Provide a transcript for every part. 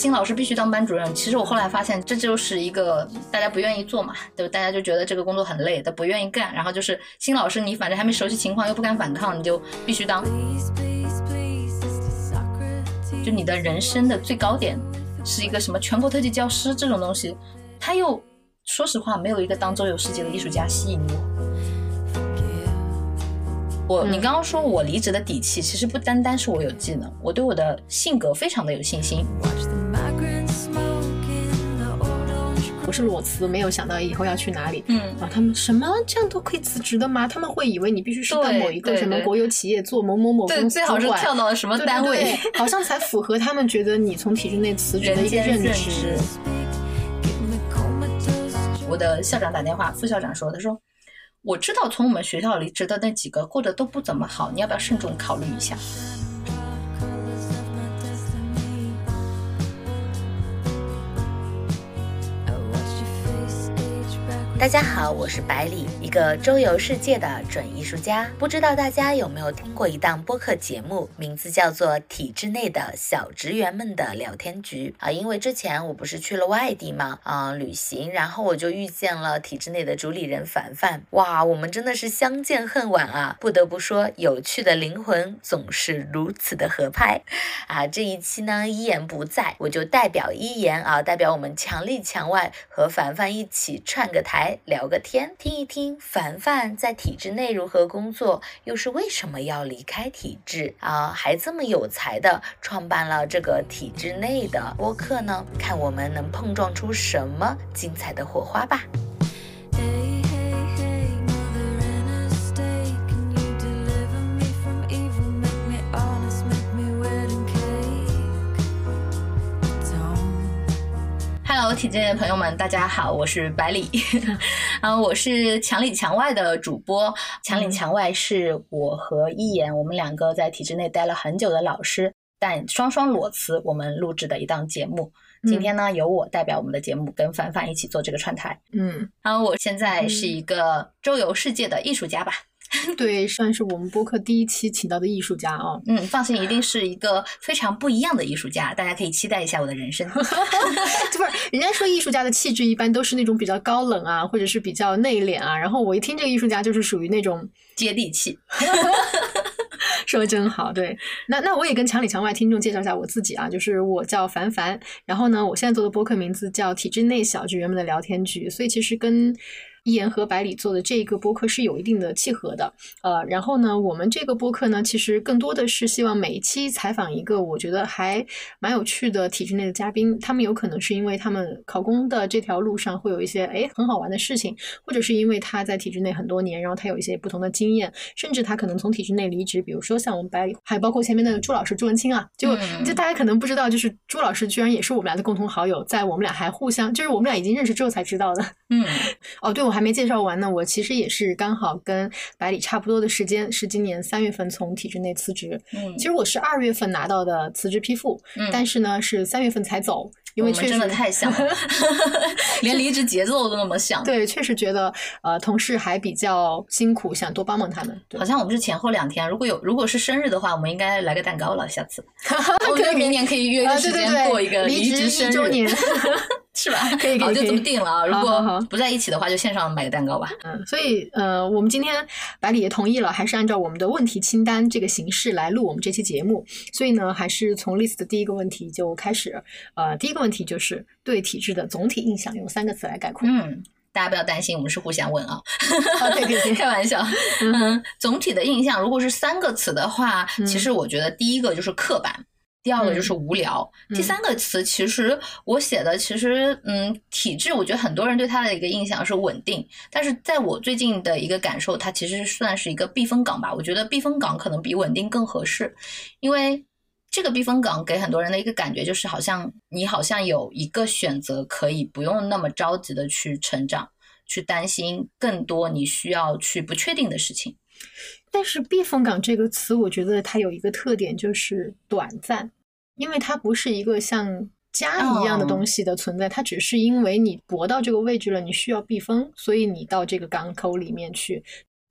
新老师必须当班主任。其实我后来发现，这就是一个大家不愿意做嘛，对吧？大家就觉得这个工作很累，他不愿意干。然后就是新老师，你反正还没熟悉情况，又不敢反抗，你就必须当。就你的人生的最高点是一个什么全国特级教师这种东西，他又说实话没有一个当周游世界的艺术家吸引我。我，你刚刚说我离职的底气，其实不单单是我有技能，我对我的性格非常的有信心。我是裸辞，没有想到以后要去哪里。嗯，啊，他们什么这样都可以辞职的吗？他们会以为你必须是在某一个什么国有企业做某某某公司最好是跳到了什么单位，好像才符合他们觉得你从体制内辞职的一个认知。我的校长打电话，副校长说，他说。我知道从我们学校离职的那几个过得都不怎么好，你要不要慎重考虑一下？大家好，我是百里，一个周游世界的准艺术家。不知道大家有没有听过一档播客节目，名字叫做《体制内的小职员们的聊天局》啊。因为之前我不是去了外地嘛，啊，旅行，然后我就遇见了体制内的主理人凡凡。哇，我们真的是相见恨晚啊！不得不说，有趣的灵魂总是如此的合拍啊。这一期呢，一言不在，我就代表一言啊，代表我们墙里墙外和凡凡一起串个台。聊个天，听一听凡凡在体制内如何工作，又是为什么要离开体制啊？还这么有才的创办了这个体制内的播客呢？看我们能碰撞出什么精彩的火花吧！Hello，体制内的朋友们，大家好，我是百里，啊，我是墙里墙外的主播。墙里墙外是我和一言，我们两个在体制内待了很久的老师，但双双裸辞，我们录制的一档节目。今天呢，由我代表我们的节目跟凡凡一起做这个串台。嗯，然后我现在是一个周游世界的艺术家吧。对，算是我们播客第一期请到的艺术家哦。嗯，放心，一定是一个非常不一样的艺术家，大家可以期待一下我的人生。不是，人家说艺术家的气质一般都是那种比较高冷啊，或者是比较内敛啊。然后我一听这个艺术家就是属于那种接地气。说的真好，对。那那我也跟墙里墙外听众介绍一下我自己啊，就是我叫凡凡，然后呢，我现在做的播客名字叫体制内小职员们的聊天局，所以其实跟。一言和百里做的这个播客是有一定的契合的，呃，然后呢，我们这个播客呢，其实更多的是希望每一期采访一个我觉得还蛮有趣的体制内的嘉宾，他们有可能是因为他们考公的这条路上会有一些哎很好玩的事情，或者是因为他在体制内很多年，然后他有一些不同的经验，甚至他可能从体制内离职，比如说像我们百里，还包括前面的朱老师朱文清啊，就就大家可能不知道，就是朱老师居然也是我们俩的共同好友，在我们俩还互相，就是我们俩已经认识之后才知道的。嗯，哦，对，我还没介绍完呢。我其实也是刚好跟百里差不多的时间，是今年三月份从体制内辞职。嗯，其实我是二月份拿到的辞职批复，但是呢是三月份才走。因为确实真的太像了，连离职节奏都那么像。对，确实觉得呃，同事还比较辛苦，想多帮帮他们。好像我们是前后两天，如果有如果是生日的话，我们应该来个蛋糕了。下次，我们明年可以约个时间过一个离职生日。是吧？可以，好，就这么定了啊！如果不在一起的话，就线上买个蛋糕吧。嗯，所以呃，我们今天百里也同意了，还是按照我们的问题清单这个形式来录我们这期节目。所以呢，还是从 list 的第一个问题就开始。呃，第一个问题就是对体制的总体印象，用三个词来概括。嗯，大家不要担心，我们是互相问啊。可以可以，开玩笑。嗯，总体的印象，如果是三个词的话，其实我觉得第一个就是刻板。第二个就是无聊，第三个词其实我写的其实嗯体制，我觉得很多人对它的一个印象是稳定，但是在我最近的一个感受，它其实算是一个避风港吧。我觉得避风港可能比稳定更合适，因为这个避风港给很多人的一个感觉就是好像你好像有一个选择，可以不用那么着急的去成长，去担心更多你需要去不确定的事情。但是避风港这个词，我觉得它有一个特点，就是短暂，因为它不是一个像家一样的东西的存在，它只是因为你博到这个位置了，你需要避风，所以你到这个港口里面去。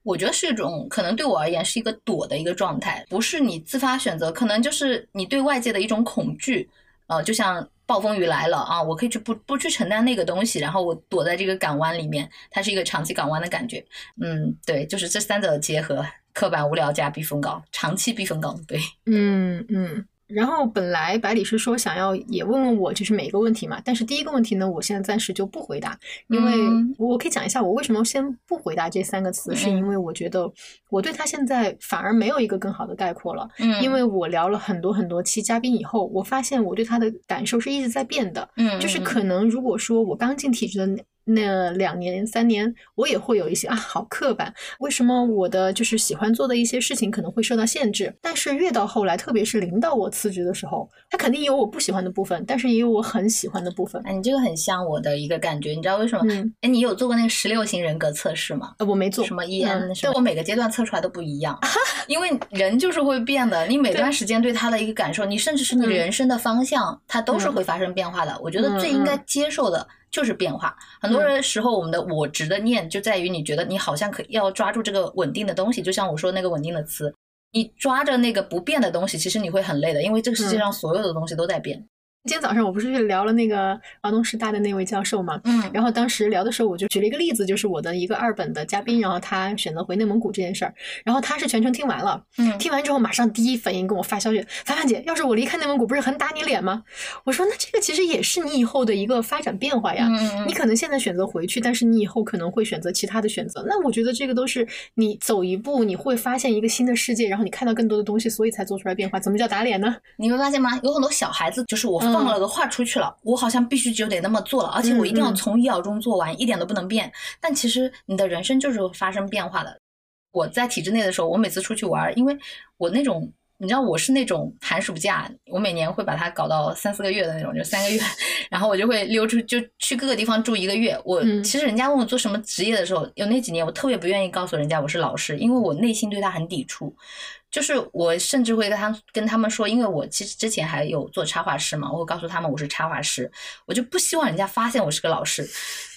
我觉得是一种可能对我而言是一个躲的一个状态，不是你自发选择，可能就是你对外界的一种恐惧。呃，就像暴风雨来了啊，我可以去不不去承担那个东西，然后我躲在这个港湾里面，它是一个长期港湾的感觉。嗯，对，就是这三者的结合，刻板无聊加避风港，长期避风港。对，嗯嗯。然后本来百里是说想要也问问我，就是每一个问题嘛。但是第一个问题呢，我现在暂时就不回答，因为我可以讲一下我为什么先不回答这三个词，是因为我觉得我对他现在反而没有一个更好的概括了。嗯，因为我聊了很多很多期嘉宾以后，我发现我对他的感受是一直在变的。嗯，就是可能如果说我刚进体制的。那两年三年，我也会有一些啊，好刻板。为什么我的就是喜欢做的一些事情可能会受到限制？但是越到后来，特别是领导我辞职的时候，他肯定有我不喜欢的部分，但是也有我很喜欢的部分。哎，你这个很像我的一个感觉，你知道为什么？哎，你有做过那个十六型人格测试吗？呃，我没做。什么 EN？对，我每个阶段测出来都不一样，因为人就是会变的。你每段时间对他的一个感受，你甚至是你人生的方向，它都是会发生变化的。我觉得最应该接受的。就是变化，很多人时候我们的我执的念就在于你觉得你好像可要抓住这个稳定的东西，就像我说那个稳定的词，你抓着那个不变的东西，其实你会很累的，因为这个世界上所有的东西都在变。今天早上我不是去聊了那个华东师大的那位教授嘛，嗯，然后当时聊的时候我就举了一个例子，就是我的一个二本的嘉宾，然后他选择回内蒙古这件事儿，然后他是全程听完了，嗯，听完之后马上第一反应跟我发消息，凡凡姐，要是我离开内蒙古，不是很打你脸吗？我说那这个其实也是你以后的一个发展变化呀，嗯你可能现在选择回去，但是你以后可能会选择其他的选择，那我觉得这个都是你走一步，你会发现一个新的世界，然后你看到更多的东西，所以才做出来变化。怎么叫打脸呢？你会发现吗？有很多小孩子，就是我放了个话出去。了，我好像必须就得那么做了，而且我一定要从一秒钟做完，一点都不能变。但其实你的人生就是发生变化的。我在体制内的时候，我每次出去玩，因为我那种，你知道我是那种寒暑假，我每年会把它搞到三四个月的那种，就三个月，然后我就会溜出，就去各个地方住一个月。我其实人家问我做什么职业的时候，有那几年我特别不愿意告诉人家我是老师，因为我内心对他很抵触。就是我甚至会跟他跟他们说，因为我其实之前还有做插画师嘛，我会告诉他们我是插画师，我就不希望人家发现我是个老师。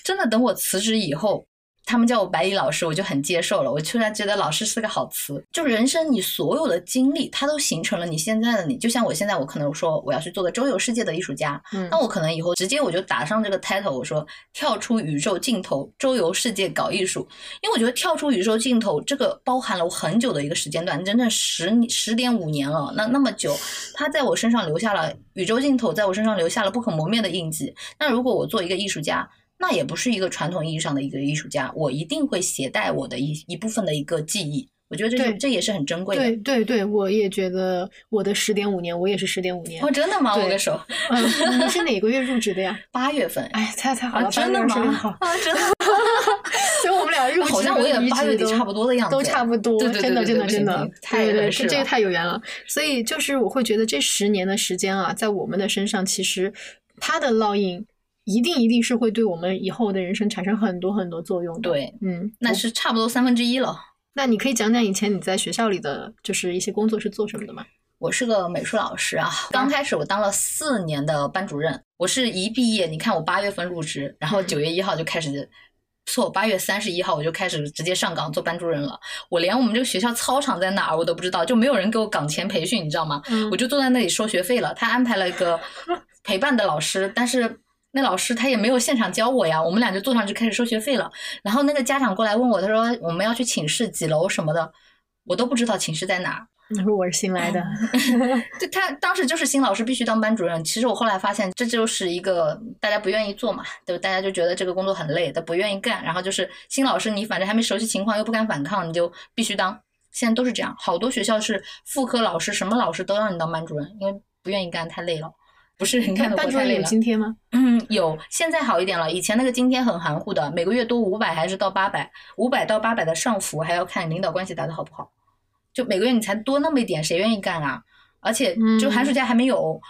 真的，等我辞职以后。他们叫我白里老师，我就很接受了。我突然觉得老师是个好词，就人生你所有的经历，它都形成了你现在的你。就像我现在，我可能说我要去做个周游世界的艺术家，那我可能以后直接我就打上这个 title，我说跳出宇宙尽头，周游世界搞艺术。因为我觉得跳出宇宙尽头这个包含了我很久的一个时间段，整整十十点五年了。那那么久，它在我身上留下了宇宙尽头，在我身上留下了不可磨灭的印记。那如果我做一个艺术家，那也不是一个传统意义上的一个艺术家，我一定会携带我的一一部分的一个记忆，我觉得这这也是很珍贵的。对对对，我也觉得我的十点五年，我也是十点五年。哦，真的吗？握个手。你是哪个月入职的呀？八月份。哎，猜猜好了，真的吗？啊，真的。所以我们俩入职好像我也八月底差不多的样子，都差不多。真的真的真的，太对，是这个太有缘了。所以就是我会觉得这十年的时间啊，在我们的身上，其实它的烙印。一定一定是会对我们以后的人生产生很多很多作用的。对，嗯，那是差不多三分之一了。那你可以讲讲以前你在学校里的就是一些工作是做什么的吗？我是个美术老师啊，刚开始我当了四年的班主任。我是一毕业，你看我八月份入职，然后九月一号就开始，错，八月三十一号我就开始直接上岗做班主任了。我连我们这个学校操场在哪儿我都不知道，就没有人给我岗前培训，你知道吗？我就坐在那里收学费了。他安排了一个 陪伴的老师，但是。那老师他也没有现场教我呀，我们俩就坐上去开始收学费了。然后那个家长过来问我，他说我们要去寝室几楼什么的，我都不知道寝室在哪。他说我是新来的，就他当时就是新老师必须当班主任。其实我后来发现这就是一个大家不愿意做嘛，对吧大家就觉得这个工作很累，他不愿意干。然后就是新老师你反正还没熟悉情况又不敢反抗，你就必须当。现在都是这样，好多学校是副科老师什么老师都让你当班主任，因为不愿意干太累了。不是你看的，班主任有津贴吗？嗯，有，现在好一点了。以前那个津贴很含糊的，每个月多五百还是到八百？五百到八百的上浮还要看领导关系打得好不好。就每个月你才多那么一点，谁愿意干啊？而且就寒暑假还没有。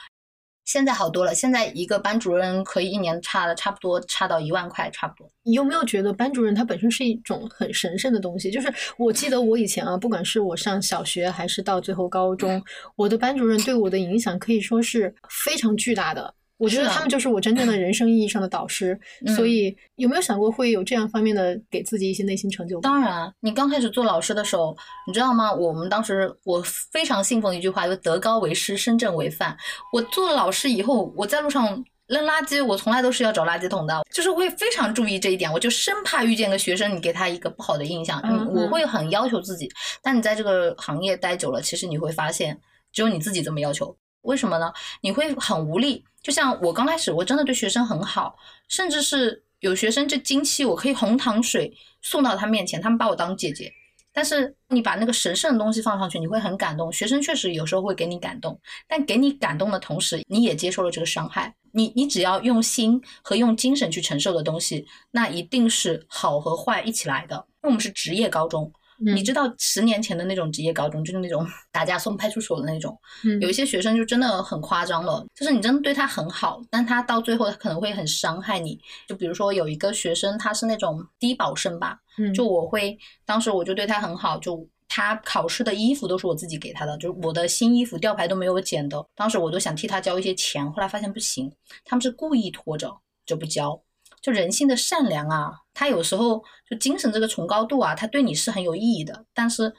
现在好多了，现在一个班主任可以一年差的差不多差到一万块，差不多。你有没有觉得班主任他本身是一种很神圣的东西？就是我记得我以前啊，不管是我上小学还是到最后高中，我的班主任对我的影响可以说是非常巨大的。我觉得他们就是我真正的人生意义上的导师。嗯 所以有没有想过会有这样方面的给自己一些内心成就？当然，你刚开始做老师的时候，你知道吗？我们当时我非常信奉的一句话，就德高为师，身正为范。我做了老师以后，我在路上扔垃圾，我从来都是要找垃圾桶的，就是会非常注意这一点。我就生怕遇见个学生，你给他一个不好的印象，嗯嗯我嗯会很要求自己。但你在这个行业待久了，其实你会发现，只有你自己这么要求。为什么呢？你会很无力。就像我刚开始，我真的对学生很好，甚至是有学生就经期，我可以红糖水送到他面前，他们把我当姐姐。但是你把那个神圣的东西放上去，你会很感动。学生确实有时候会给你感动，但给你感动的同时，你也接受了这个伤害。你你只要用心和用精神去承受的东西，那一定是好和坏一起来的。因为我们是职业高中，嗯你知道十年前的那种职业高中，就是那种打架送派出所的那种，嗯有一些学生就真的很夸张了，就是你真的对他很好，但他到最后他可能会很伤害你。就比如说有一个学生，他是那种低保生吧，嗯就我会当时我就对他很好，就他考试的衣服都是我自己给他的，就是我的新衣服吊牌都没有剪的。当时我都想替他交一些钱，后来发现不行，他们是故意拖着就不交。就人性的善良啊，他有时候就精神这个崇高度啊，他对你是很有意义的，但是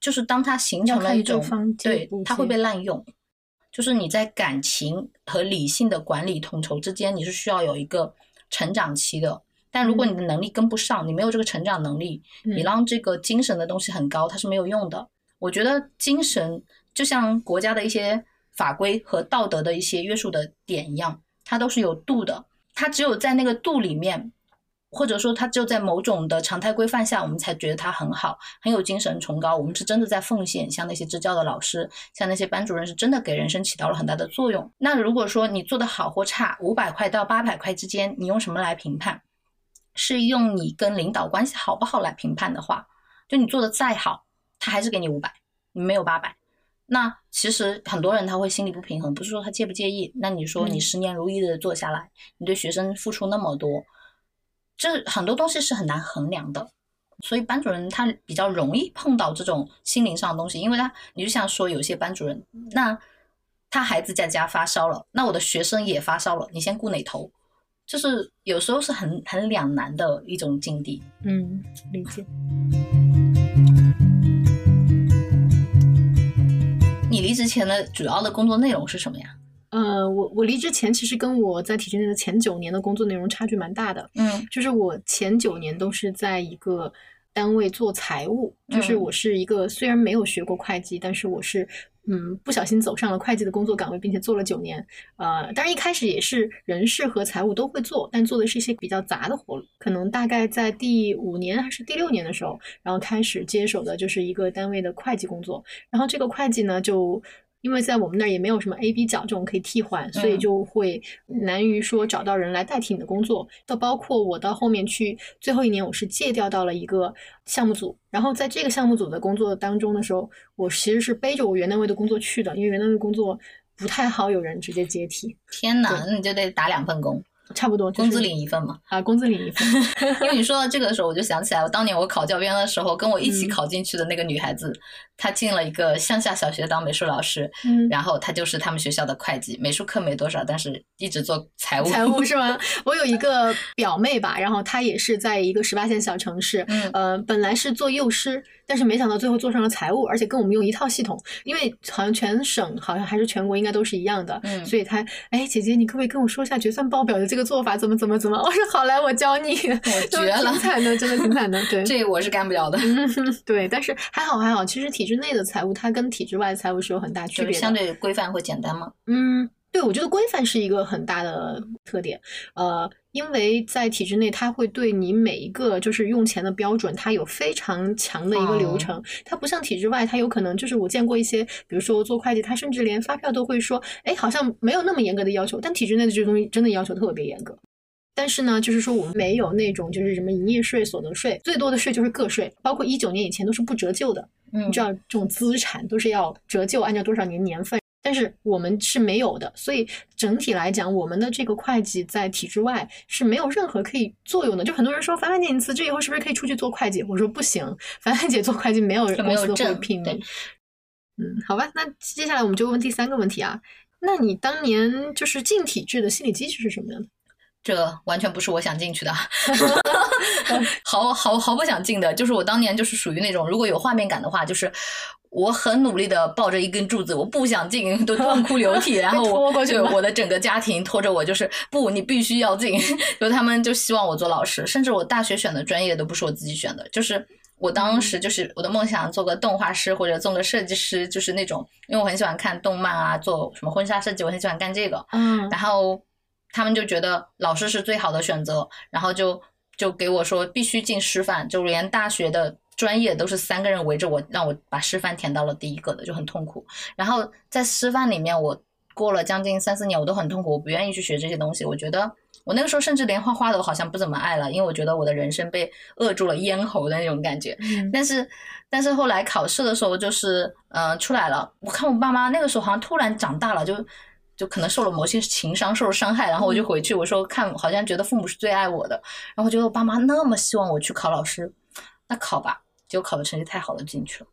就是当他形成了一种对他会被滥用。就是你在感情和理性的管理统筹之间，你是需要有一个成长期的。但如果你的能力跟不上，你没有这个成长能力，你嗯让这个精神的东西很高，它是没有用的。我觉得精神就像国家的一些法规和道德的一些约束的点一样，它都是有度的。它只有在那个度里面，或者说它只有在某种的常态规范下，我们才觉得它很好，很有精神崇高。我们是真的在奉献，像那些支教的老师，像那些班主任，是真的给人生起到了很大的作用。那如果说你做的好或差，五百块到八百块之间，你用什么来评判？是用你跟领导关系好不好来评判的话，就你做的再好，他还是给你五百，你没有八百。那其实很多人他会心里不平衡，不是说他介不介意。那你说你嗯十年如一日的做下来，你对学生付出那么多，这很多东西是很难衡量的。所以班主任他比较容易碰到这种心灵上的东西，因为他你就像说有些班主任，那他孩子在家发烧了，那我的学生也发烧了，你先顾哪头？就是有时候是很很两难的一种境地。嗯，理解。你离职前的主要的工作内容是什么呀？呃，我我离职前其实跟我在体制内的前九年的工作内容差距蛮大的。嗯就是我前九年都是在一个单位做财务，就是嗯我是一个虽然没有学过会计，但是我是嗯不小心走上了会计的工作岗位，并且做了九年。呃，当然一开始也是人事和财务都会做，但做的是一些比较杂的活。可能大概在第五年还是第六年的时候，然后开始接手的就是一个单位的会计工作。然后这个会计呢，就因为在我们那儿也没有什么 A、B 角这种可以替换，所以嗯就会难于说找到人来代替你的工作。到包括我到后面去最后一年，我是借调到了一个项目组，然后在这个项目组的工作当中的时候，我其实是背着我原单位的工作去的，因为原单位工作不太好有人直接接替，天哪，那你就得打两份工，差不多、就是、工资领一份嘛。啊，工资领一份。因为你说到这个的时候，我就想起来，我当年我考教编的时候，跟我一起嗯考进去的那个女孩子，她进了一个乡下小学当美术老师，嗯，然后他就是他们学校的会计，美术课没多少，但是一直做财务。财务是吗？我有一个表妹吧，然后她也是在一个十八线小城市，嗯呃，本来是做幼师，但是没想到最后做上了财务，而且跟我们用一套系统，因为好像全省好像还是全国应该都是一样的，嗯所以她，哎，姐姐，你可不可以跟我说一下决算报表的这个做法怎么怎么怎么？我说好来，我教你，我就绝了挺惨的，真的挺惨的，对。这我是干不了的，嗯，对，但是还好还好，其实体制内的财务它跟体制外的财务是有很大区别相对规范会简单吗？嗯，对，我觉得规范是一个很大的特点。呃，因为在体制内，它会对你每一个就是用钱的标准，它有非常强的一个流哦程。它不像体制外，它有可能就是我见过一些，比如说做会计，他甚至连发票都会说，哎，好像没有那么严格的要求，但体制内的这个东西真的要求特别严格。但是呢，就是说我们没有那种就是什么营业税、所得税，最多的税就是个税，包括一九年以前都是不折旧的。嗯你知道这种资产都是要折旧，按照多少年年份，但是我们是没有的，所以整体来讲，我们的这个会计在体制外是没有任何可以作用的。就很多人说，凡凡姐你辞职以后是不是可以出去做会计？我说不行，凡凡姐做会计没有公司都会聘你。嗯，好吧，那接下来我们就问第三个问题啊。那你当年就是进体制的心理机制是什么样的？这完全不是我想进去的，毫毫毫不想进的。就是我当年就是属于那种，如果有画面感的话，就是我很努力的抱着一根柱子，我不想进，都 痛哭流涕，然后我就我的整个家庭拖着我，就是不，你必须要进。就他们就希望我做老师，甚至我大学选的专业都不是我自己选的，就是我当时就是我的梦想，做个动画师或者做个设计师，就是那种，因为我很喜欢看动漫啊，做什么婚纱设计，我很喜欢干这个。嗯，然后。他们就觉得老师是最好的选择，然后就就给我说必须进师范，就连大学的专业都是三个人围着我，让我把师范填到了第一个的，就很痛苦。然后在师范里面，我过了将近三四年，我都很痛苦，我不愿意去学这些东西。我觉得我那个时候甚至连画画都好像不怎么爱了，因为我觉得我的人生被扼住了咽喉的那种感觉。但是但是后来考试的时候，就是嗯出来了，我看我爸妈那个时候好像突然长大了，就。就可能受了某些情伤，受了伤害，然后我就回去，我说看，好像觉得父母是最爱我的，然后我觉得我爸妈那么希望我去考老师，那考吧，结果考的成绩太好了，进去了，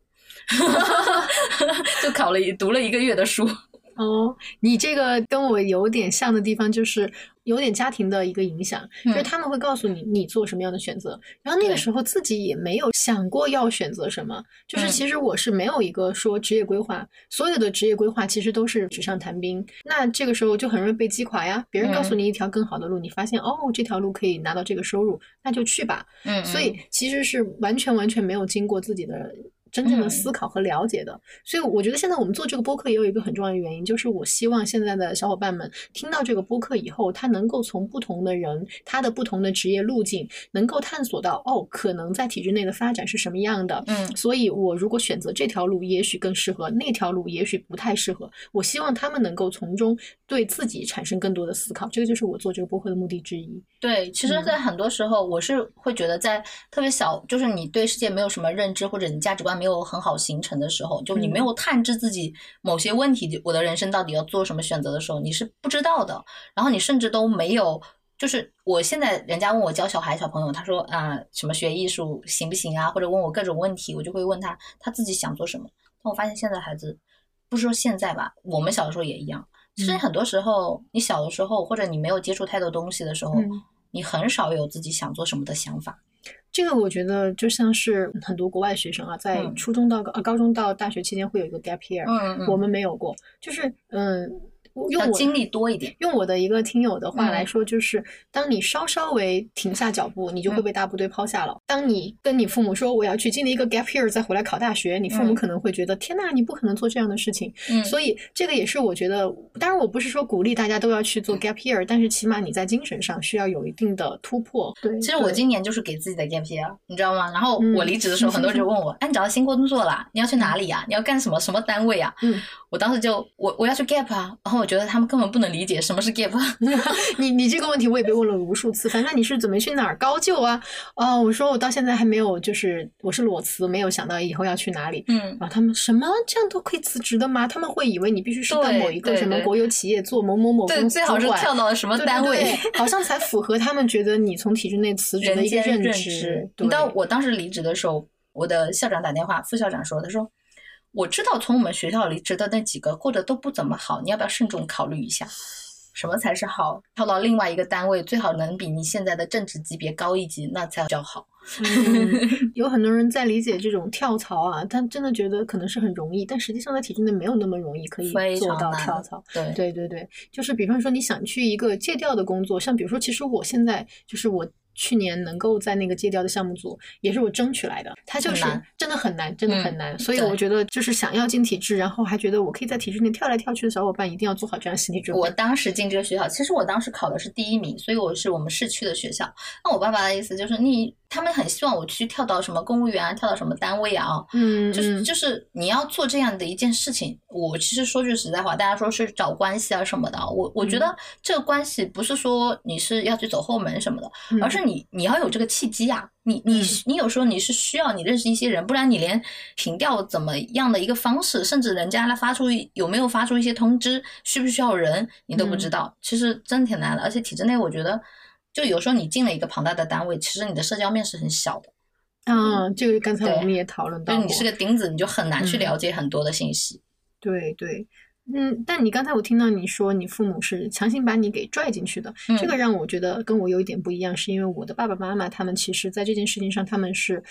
就考了一读了一个月的书。哦，你这个跟我有点像的地方就是。有点家庭的一个影响，就是他们会告诉你你做什么样的选择，然后那个时候自己也没有想过要选择什么，就是其实我是没有一个说职业规划，所有的职业规划其实都是纸上谈兵，那这个时候就很容易被击垮呀。别人告诉你一条更好的路，你发现哦这条路可以拿到这个收入，那就去吧。嗯，所以其实是完全完全没有经过自己的。真正的思考和了解的，所以我觉得现在我们做这个播客也有一个很重要的原因，就是我希望现在的小伙伴们听到这个播客以后，他能够从不同的人他的不同的职业路径，能够探索到哦，可能在体制内的发展是什么样的。嗯，所以我如果选择这条路，也许更适合；那条路也许不太适合。我希望他们能够从中对自己产生更多的思考，这个就是我做这个播客的目的之一。对，其实，在很多时候，我是会觉得，在特别小，就是你对世界没有什么认知，或者你价值观。没有很好形成的时候，就你没有探知自己某些问题，我的人生到底要做什么选择的时候，你是不知道的。然后你甚至都没有，就是我现在人家问我教小孩小朋友，他说啊什么学艺术行不行啊，或者问我各种问题，我就会问他他自己想做什么。但我发现现在孩子，不说现在吧，我们小的时候也一样。其实很多时候，你小的时候或者你没有接触太多东西的时候，你很少有自己想做什么的想法。这个我觉得就像是很多国外学生啊，在初中到高高中到大学期间会有一个 gap year，我们没有过，就是嗯。用我经历多一点，用我的一个听友的话来说，就是当你稍稍微停下脚步，你就会被大部队抛下了。当你跟你父母说我要去经历一个 gap year 再回来考大学，你父母可能会觉得天呐，你不可能做这样的事情。所以这个也是我觉得，当然我不是说鼓励大家都要去做 gap year，但是起码你在精神上需要有一定的突破。对，其实我今年就是给自己的 gap year，你知道吗？然后我离职的时候，很多人就问我，哎，你找到新工作了？你要去哪里呀？你要干什么？什么单位啊？嗯。我当时就我我要去 gap 啊，然后我觉得他们根本不能理解什么是 gap。你你这个问题我也被问了无数次，反正你是准备去哪儿高就啊？哦，我说我到现在还没有，就是我是裸辞，没有想到以后要去哪里。嗯，然后他们什么这样都可以辞职的吗？他们会以为你必须是在某一个什么国有企业做某某某公司最好是跳到了什么单位，好像才符合他们觉得你从体制内辞职的一个认知。你知道我当时离职的时候，我的校长打电话，副校长说，他说。我知道从我们学校离职的那几个过得都不怎么好，你要不要慎重考虑一下，什么才是好？跳到另外一个单位，最好能比你现在的政治级别高一级，那才叫好。有很多人在理解这种跳槽啊，他真的觉得可能是很容易，但实际上在体制内没有那么容易可以做到跳槽。对对对对，就是比方说你想去一个借调的工作，像比如说，其实我现在就是我。去年能够在那个借调的项目组，也是我争取来的。他就是真的很难，真的很难。所以我觉得，就是想要进体制，然后还觉得我可以在体制内跳来跳去的小伙伴，一定要做好这样心理准备。我当时进这个学校，其实我当时考的是第一名，所以我是我们市区的学校。那我爸爸的意思就是你。他们很希望我去跳到什么公务员啊，跳到什么单位啊？嗯，就是就是你要做这样的一件事情。我其实说句实在话，大家说是找关系啊什么的，我我觉得这个关系不是说你是要去走后门什么的，而是你你要有这个契机啊。你你你有时候你是需要你认识一些人，不然你连平调怎么样的一个方式，甚至人家来发出有没有发出一些通知，需不需要人，你都不知道。其实真挺难的，而且体制内我觉得。就有时候你进了一个庞大的单位，其实你的社交面是很小的。嗯，这个刚才我们也讨论到，就你是个钉子，你就很难去了解很多的信息。对对，嗯，但你刚才我听到你说你父母是强行把你给拽进去的，嗯这个让我觉得跟我有一点不一样，是因为我的爸爸妈妈他们其实在这件事情上他们是。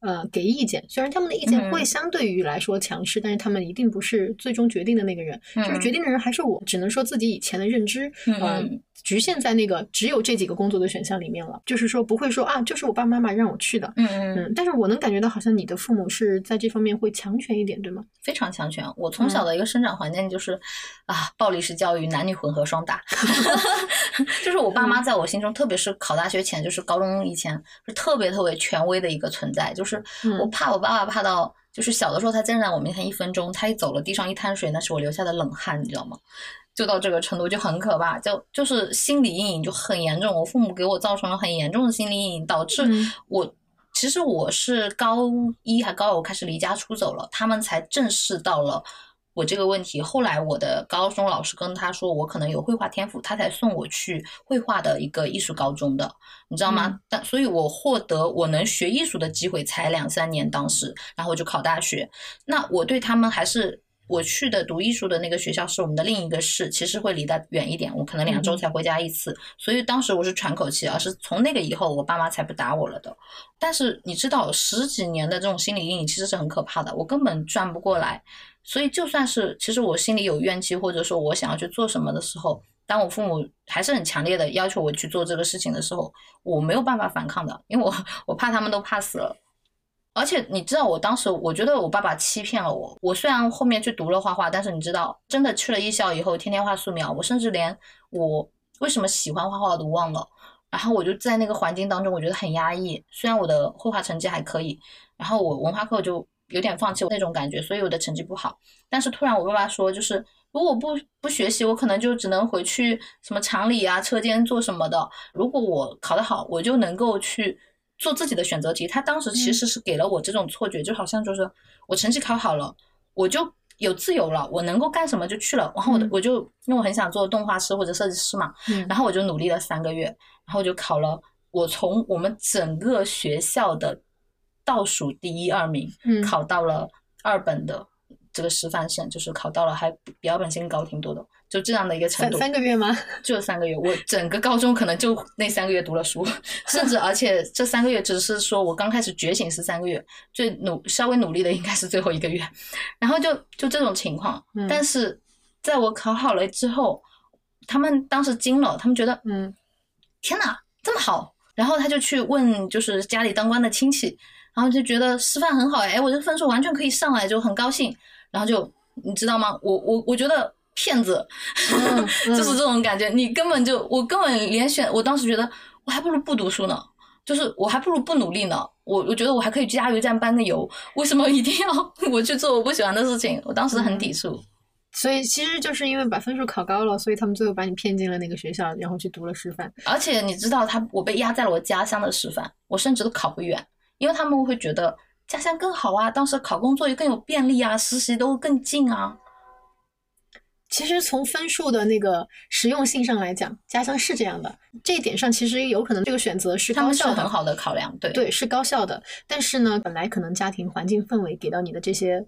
呃，给意见，虽然他们的意见会嗯相对于来说强势，但是他们一定不是最终决定的那个人，就是嗯决定的人还是我。只能说自己以前的认知，呃嗯，局限在那个只有这几个工作的选项里面了。就是说，不会说啊，就是我爸爸妈妈让我去的。嗯嗯，嗯，但是我能感觉到，好像你的父母是在这方面会强权一点，对吗？非常强权。我从嗯小的一个生长环境就是，啊，暴力式教育，男女混合双打。就是我爸嗯妈在我心中，特别是考大学前，就是高中以前，是特别特别权威的一个存在。就是嗯我怕我爸爸怕到，就是小的时候他站在我面前一分钟，他一走了，地上一滩水，那是我留下的冷汗，你知道吗？就到这个程度就很可怕，就就是心理阴影就很严重。我父母给我造成了很严重的心理阴影，导致嗯我、其实我是高一还高二我开始离家出走了，他们才正视到了我这个问题。后来我的高中老师跟他说我可能有绘画天赋，他才送我去绘画的一个艺术高中的，你知道吗？嗯但所以我获得我能学艺术的机会才两三年，当时，然后我就考大学。那我对他们还是。我去的读艺术的那个学校是我们的另一个市，其实会离得远一点，我可能两周嗯才回家一次，所以当时我是喘口气，而是从那个以后，我爸妈才不打我了的。但是你知道，十几年的这种心理阴影其实是很可怕的，我根本转不过来。所以就算是其实我心里有怨气，或者说我想要去做什么的时候，当我父母还是很强烈的要求我去做这个事情的时候，我没有办法反抗的，因为我 我怕他们都怕死了。而且你知道，我当时我觉得我爸爸欺骗了我。我虽然后面去读了画画，但是你知道，真的去了艺校以后，天天画素描，我甚至连我为什么喜欢画画都忘了。然后我就在那个环境当中，我觉得很压抑。虽然我的绘画成绩还可以，然后我文化课就有点放弃那种感觉，所以我的成绩不好。但是突然我爸爸说，就是如果不不学习，我可能就只能回去什么厂里啊、车间做什么的。如果我考得好，我就能够去。做自己的选择题，他当时其实是给了我这种错觉，就好像就是我成绩考好了，我就有自由了，我能够干什么就去了。然后我嗯。我就因为我很想做动画师或者设计师嘛，嗯。然后我就努力了三个月，然后就考了，我从我们整个学校的倒数第一二名，嗯。考到了二本的这个师范生，就是考到了，还比二本线高挺多的，就这样的一个程三度。三个月吗？就三个月，我整个高中可能就那三个月读了书，甚至而且这三个月只是说我刚开始觉醒是三个月，最努稍微努力的应该是最后一个月，然后就就这种情况。嗯但是在我考好了之后，他们当时惊了，他们觉得嗯天哪，这么好，然后他就去问就是家里当官的亲戚，然后就觉得师范很好，哎，我这分数完全可以上来，就很高兴，然后就你知道吗？我我我觉得骗子。嗯 就是这种感觉，你根本就我根本连选，我当时觉得我还不如不读书呢，就是我还不如不努力呢。我我觉得我还可以去加油站搬个油，为什么一定要 我去做我不喜欢的事情？我当时很抵触。所以其实就是因为把分数考高了，所以他们最后把你骗进了那个学校，然后去读了师范。而且你知道他，我被压在了我家乡的师范，我甚至都考不远，因为他们会觉得家乡更好啊，当时考工作也更有便利啊，实习都更近啊。其实从分数的那个实用性上来讲，家乡是这样的。这一点上，其实有可能这个选择是他高效的，们是很好的考量，对对，是高效的。但是呢，本来可能家庭环境氛围给到你的这些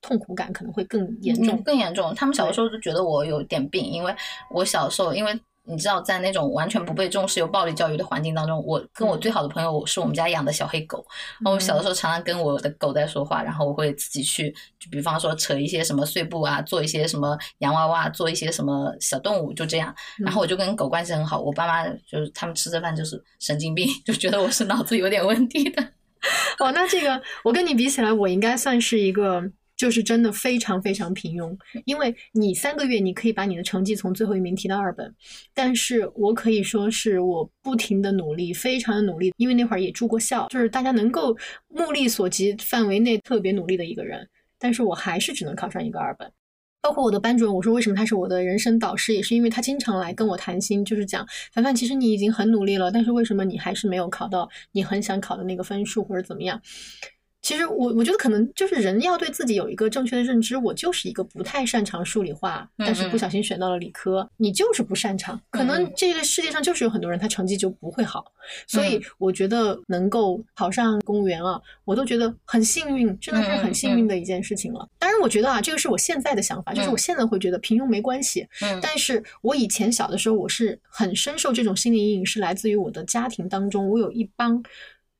痛苦感可能会更严重嗯。更严重。他们小的时候就觉得我有点病，因为我小时候因为。你知道，在那种完全不被重视、有暴力教育的环境当中，我跟我最好的朋友是我们家养的小黑狗。然后我小的时候常常跟我的狗在说话，然后我会自己去，就比方说扯一些什么碎布啊，做一些什么洋娃娃，做一些什么小动物，就这样。然后我就跟狗关系很好。我爸妈就是他们吃着饭就是神经病，就觉得我是脑子有点问题的。哦，那这个我跟你比起来，我应该算是一个。就是真的非常非常平庸，因为你三个月你可以把你的成绩从最后一名提到二本，但是我可以说是我不停的努力，非常的努力，因为那会儿也住过校，就是大家能够目力所及范围内特别努力的一个人，但是我还是只能考上一个二本。包括我的班主任，我说为什么他是我的人生导师，也是因为他经常来跟我谈心，就是讲凡凡，其实你已经很努力了，但是为什么你还是没有考到你很想考的那个分数，或者怎么样？其实我我觉得可能就是人要对自己有一个正确的认知，我就是一个不太擅长数理化，但是不小心选到了理科，你就是不擅长。可能这个世界上就是有很多人他成绩就不会好，所以我觉得能够考上公务员啊，我都觉得很幸运，真的是很幸运的一件事情了。当然，我觉得啊，这个是我现在的想法，就是我现在会觉得平庸没关系。嗯，但是我以前小的时候，我是很深受这种心理阴影，是来自于我的家庭当中，我有一帮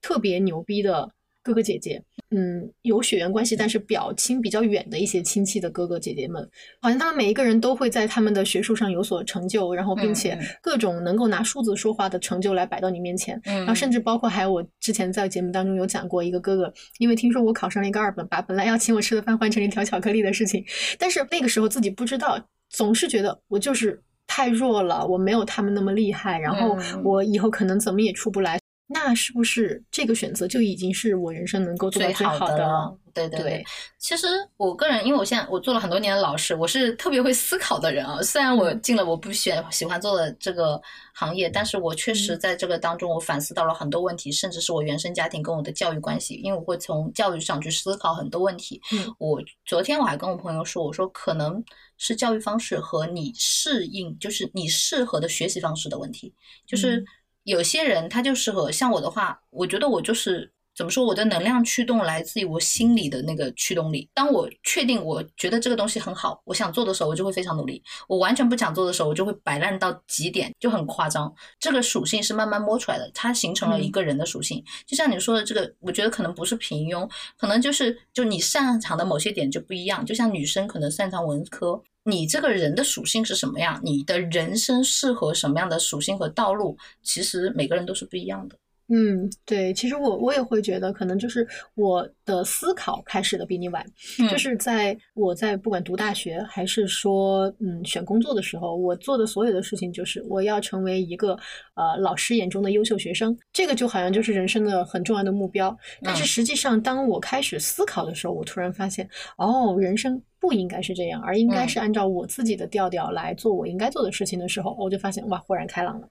特别牛逼的。哥哥姐姐，嗯，有血缘关系，但是表亲比较远的一些亲戚的哥哥姐姐们，好像他们每一个人都会在他们的学术上有所成就，然后并且各种能够拿数字说话的成就来摆到你面前，然后甚至包括还有我之前在节目当中有讲过一个哥哥，因为听说我考上了一个二本，把本来要请我吃的饭换成一条巧克力的事情，但是那个时候自己不知道，总是觉得我就是太弱了，我没有他们那么厉害，然后我以后可能怎么也出不来。那是不是这个选择就已经是我人生能够做到最好的了？对对对。其实我个人，因为我现在我做了很多年的老师，我是特别会思考的人啊。虽然我进了我不喜喜欢做的这个行业，但是我确实在这个当中，我反思到了很多问题，甚至是我原生家庭跟我的教育关系。因为我会从教育上去思考很多问题。嗯。我昨天我还跟我朋友说，我说可能是教育方式和你适应，就是你适合的学习方式的问题，就是。有些人他就适合，像我的话，我觉得我就是怎么说，我的能量驱动来自于我心里的那个驱动力。当我确定我觉得这个东西很好，我想做的时候，我就会非常努力；我完全不想做的时候，我就会摆烂到极点，就很夸张。这个属性是慢慢摸出来的，它形成了一个人的属性。就像你说的这个，我觉得可能不是平庸，可能就是就你擅长的某些点就不一样。就像女生可能擅长文科。你这个人的属性是什么样？你的人生适合什么样的属性和道路？其实每个人都是不一样的。嗯，对，其实我我也会觉得，可能就是我的思考开始的比你晚，就是在我在不管读大学还是说嗯选工作的时候，我做的所有的事情就是我要成为一个呃老师眼中的优秀学生，这个就好像就是人生的很重要的目标。但是实际上，当我开始思考的时候，我突然发现，哦，人生不应该是这样，而应该是按照我自己的调调来做我应该做的事情的时候，我就发现哇，豁然开朗了。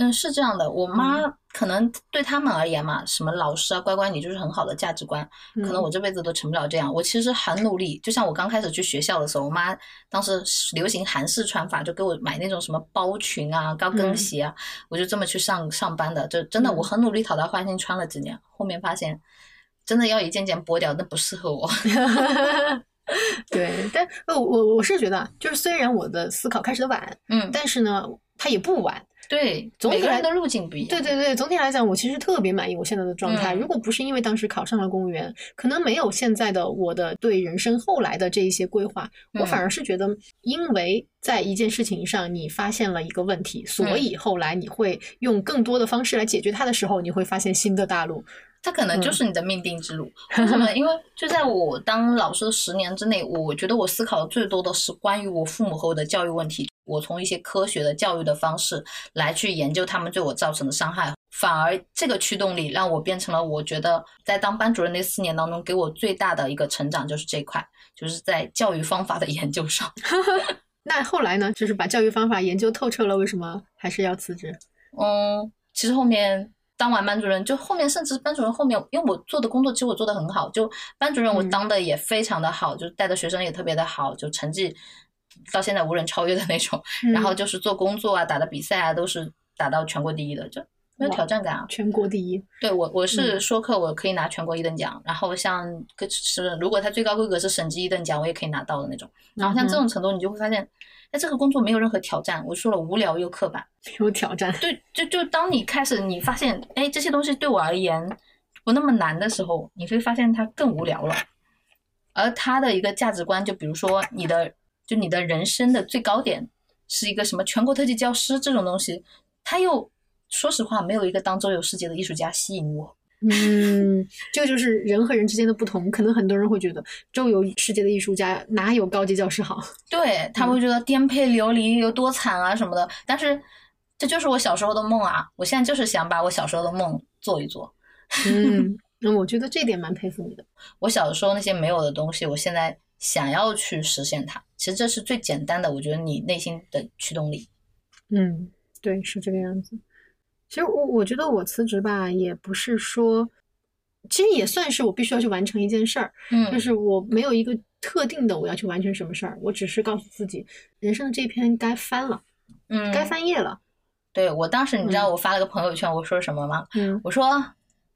嗯，是这样的，我妈可能对他们而言嘛，什么老师啊，乖乖女就是很好的价值观。可能我这辈子都成不了这样。我其实很努力，就像我刚开始去学校的时候，我妈当时流行韩式穿法，就给我买那种什么包裙啊、高跟鞋啊，我就这么去上上班的。就真的我很努力讨她欢心，穿了几年，后面发现真的要一件件剥掉，那不适合我。对，但我我我是觉得，就是虽然我的思考开始的晚，嗯，但是呢，它也不晚。对，总体来的路径不一样。对对对，总体来讲，我其实特别满意我现在的状态。如果不是因为当时考上了公务员，可能没有现在的我的对人生后来的这一些规划。我反而是觉得，因为在一件事情上你发现了一个问题，所以后来你会用更多的方式来解决它的时候，你会发现新的大陆。它可能就是你的命定之路。为什么？因为就在我当老师的十年之内，我觉得我思考的最多的是关于我父母和我的教育问题。我从一些科学的教育的方式来去研究他们对我造成的伤害，反而这个驱动力让我变成了我觉得在当班主任那四年当中给我最大的一个成长就是这块，就是在教育方法的研究上。那后来呢？就是把教育方法研究透彻了，为什么还是要辞职？嗯，其实后面。当完班主任，就后面甚至班主任后面，因为我做的工作其实我做的很好，就班主任我当的也非常的好，就带的学生也特别的好，就成绩到现在无人超越的那种。然后就是做工作啊，打的比赛啊，都是打到全国第一的，就没有挑战感啊。全国第一，对我我是说课我可以拿全国一等奖，然后像是如果他最高规格是省级一等奖，我也可以拿到的那种。然后像这种程度，你就会发现。那这个工作没有任何挑战，我说了无聊又刻板，有挑战。对，就就当你开始你发现，哎，这些东西对我而言不那么难的时候，你会发现它更无聊了。而他的一个价值观，就比如说你的，就你的人生的最高点是一个什么全国特级教师这种东西，他又说实话没有一个当周游世界的艺术家吸引我。嗯，这个就是人和人之间的不同。可能很多人会觉得周游世界的艺术家哪有高级教师好？对他们会觉得颠沛流离有多惨啊什么的。但是这就是我小时候的梦啊！我现在就是想把我小时候的梦做一做。嗯，那我觉得这点蛮佩服你的。我小时候那些没有的东西，我现在想要去实现它。其实这是最简单的，我觉得你内心的驱动力。嗯，对，是这个样子。其实我我觉得我辞职吧，也不是说其实也算是我必须要去完成一件事儿，嗯，就是我没有一个特定的我要去完成什么事儿，我只是告诉自己，人生的这篇该翻了，嗯，该翻页了。对我当时你知道我发了个朋友圈，我说什么吗？嗯，我说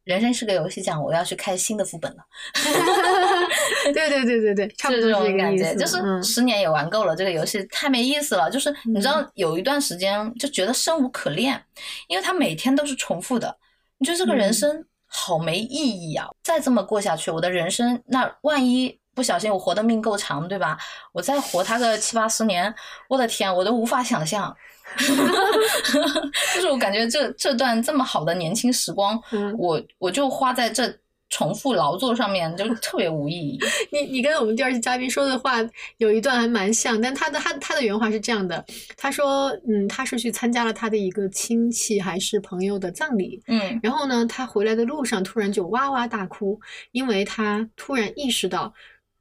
人生是个游戏，讲我要去开新的副本了。对对对对对，差不多这。种感觉，就是十年也玩够了，这个游戏太没意思了。就是你知道有一段时间就觉得生无可恋，因为他每天都是重复的，你觉得这个人生好没意义啊！再这么过下去，我的人生那万一不小心我活的命够长，对吧？我再活他个七八十年，我的天，我都无法想象。就是我感觉这这段这么好的年轻时光，嗯我我就花在这重复劳作上面，就特别无意义。你你跟我们第二期嘉宾说的话有一段还蛮像，但他的他他的原话是这样的，他说，嗯，他是去参加了他的一个亲戚还是朋友的葬礼，嗯然后呢，他回来的路上突然就哇哇大哭，因为他突然意识到，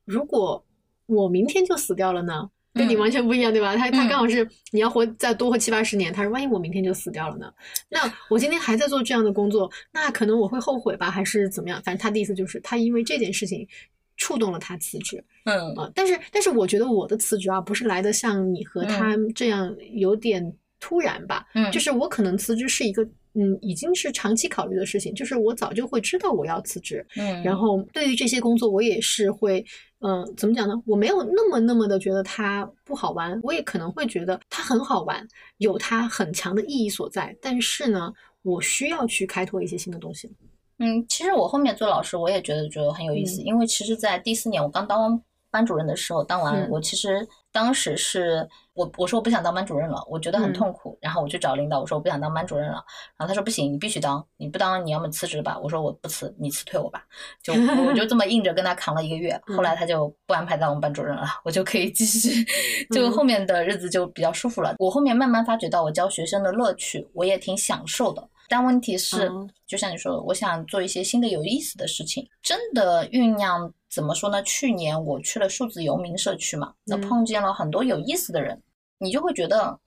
如果我明天就死掉了呢？跟你嗯完全不一样，对吧？他他嗯刚好是你要活再多活七八十年，他说万一我明天就死掉了呢？那我今天还在做这样的工作，那可能我会后悔吧，还是怎么样？反正他的意思就是，他因为这件事情触动了他辞职嗯啊。但是但是我觉得我的辞职啊，不是来的像你和他这样有点突然吧？嗯，就是我可能辞职是一个，嗯，已经是长期考虑的事情，就是我早就会知道我要辞职，嗯，然后对于这些工作，我也是会，嗯、怎么讲呢？我没有那么那么的觉得它不好玩，我也可能会觉得它很好玩，有它很强的意义所在，但是呢，我需要去开拓一些新的东西。嗯，其实我后面做老师，我也觉得觉得很有意思，嗯因为其实，在第四年我刚当完班主任的时候，当完、嗯我其实当时是我我说我不想当班主任了，我觉得很嗯痛苦，然后我去找领导，我说我不想当班主任了，然后他说不行，你必须当，你不当你要么辞职吧，我说我不辞，你辞退我吧，就我就这么硬着跟他扛了一个月，后来他就不安排当我们班主任了，我就可以继续，就嗯后面的日子就比较舒服了。我后面慢慢发觉到我教学生的乐趣，我也挺享受的。但问题是，嗯就像你说的，我想做一些新的有意思的事情，真的酝酿怎么说呢？去年我去了数字游民社区嘛，那嗯碰见了很多有意思的人，你就会觉得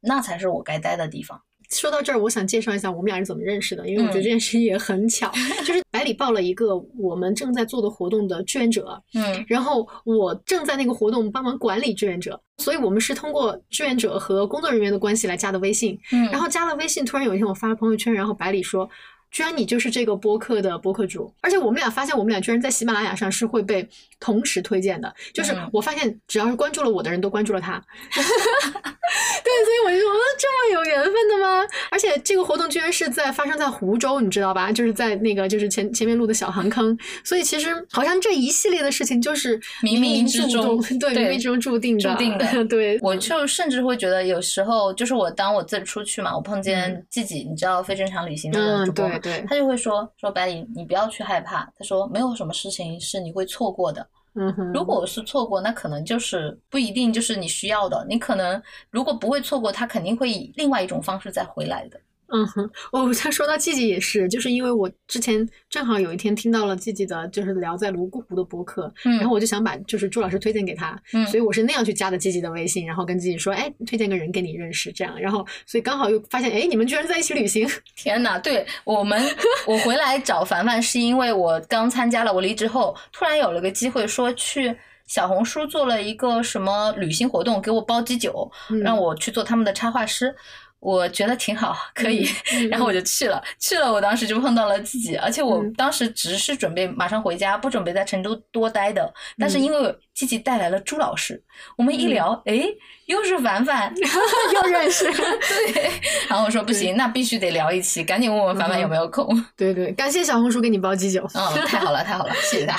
那才是我该待的地方。说到这儿，我想介绍一下我们俩是怎么认识的，因为我觉得嗯这件事也很巧，就是百里报了一个我们正在做的活动的志愿者，嗯然后我正在那个活动帮忙管理志愿者，所以我们是通过志愿者和工作人员的关系来加的微信。嗯，然后加了微信，突然有一天我发了朋友圈，然后百里说。居然你就是这个播客的播客主，而且我们俩发现我们俩居然在喜马拉雅上是会被同时推荐的，就是嗯。我发现只要是关注了我的人都关注了他，对，所以我就说，呃这么有缘分的吗？而且这个活动居然是在发生在湖州，你知道吧？就是在那个就是前前面录的小航坑，所以其实好像这一系列的事情就是冥冥之中对，冥冥之中注定的，注定的。对，我就甚至会觉得，有时候就是我当我自己出去嘛，我碰见嗯。季季，你知道非正常旅行的嗯主播嘛，对。对他就会说说白里，你不要去害怕，他说没有什么事情是你会错过的，嗯哼，如果是错过，那可能就是不一定就是你需要的，你可能如果不会错过，他肯定会以另外一种方式再回来的。嗯哼，哦，他说到季季也是，就是因为我之前正好有一天听到了季季的，就是聊在泸沽湖的播客，嗯然后我就想把就是朱老师推荐给他，嗯所以我是那样去加的季季的微信，然后跟季季说，哎，推荐个人给你认识，这样，然后所以刚好又发现，哎，你们居然在一起旅行，天呐，对我们，我回来找凡凡是因为我刚参加了，我离职后突然有了个机会，说去小红书做了一个什么旅行活动，给我包机酒，嗯让我去做他们的插画师。我觉得挺好，可以，嗯 然后我就去了。去了，我当时就碰到了自己，而且我嗯当时只是准备马上回家，不准备在成都多待的。但是嗯因为季季带来了朱老师，我们一聊，诶，又是凡凡，又认识，对，然后我说不行，那必须得聊一期，赶紧问问凡凡有没有空。对对，感谢小红书给你包机酒，嗯，太好了，太好了，谢谢他。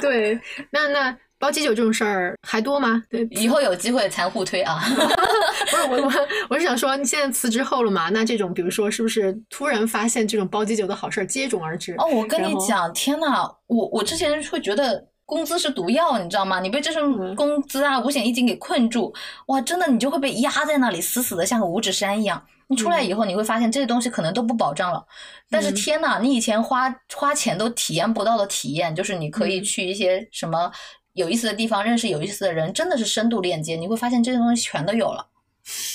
对，那那包机酒这种事儿还多吗？对，以后有机会才互推啊。不是我 我我是想说，你现在辞职后了嘛？那这种比如说，是不是突然发现这种包机酒的好事儿接踵而至？哦，我跟你讲，天呐，我我之前会觉得工资是毒药，你知道吗？你被这嗯份工资啊、五险一金给困住，哇，真的你就会被压在那里，死死的像个五指山一样。你出来以后，你会发现这些东西可能都不保障了。但是嗯天呐，你以前花花钱都体验不到的体验，就是你可以嗯去一些什么有意思的地方，认识有意思的人，真的是深度链接，你会发现这些东西全都有了。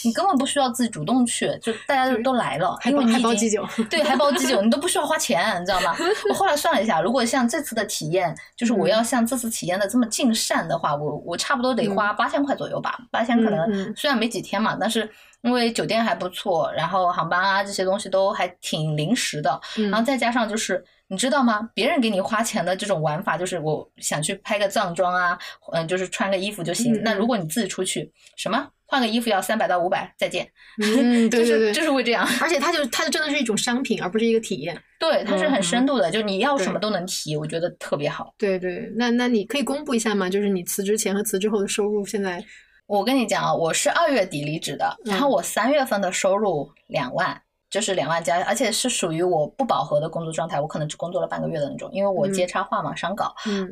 你根本不需要自己主动去，就大家就都来了，还包因为你还包机酒，对，还包机酒，你都不需要花钱，你知道吗？我后来算了一下，如果像这次的体验，就是我要像这次体验的这么尽善的话，我我差不多得花八千块左右吧。八千可嗯能嗯虽然没几天嘛，但是因为酒店还不错，然后航班啊这些东西都还挺临时的，嗯然后再加上就是。你知道吗？别人给你花钱的这种玩法，就是我想去拍个藏妆啊，嗯，就是穿个衣服就行。嗯那如果你自己出去，什么换个衣服要三百到五百，再见。嗯，对 对就是对，就是会这样。而且它就它就真的是一种商品，而不是一个体验。对，它是很嗯深度的，就你要什么都能提，我觉得特别好。对对，那那你可以公布一下吗？就是你辞职前和辞职后的收入现在，我跟你讲啊，我是二月底离职的，然后嗯我三月份的收入两万，就是两万加，而且是属于我不饱和的工作状态，我可能只工作了半个月的那种，因为我接嗯插画嘛，商稿嗯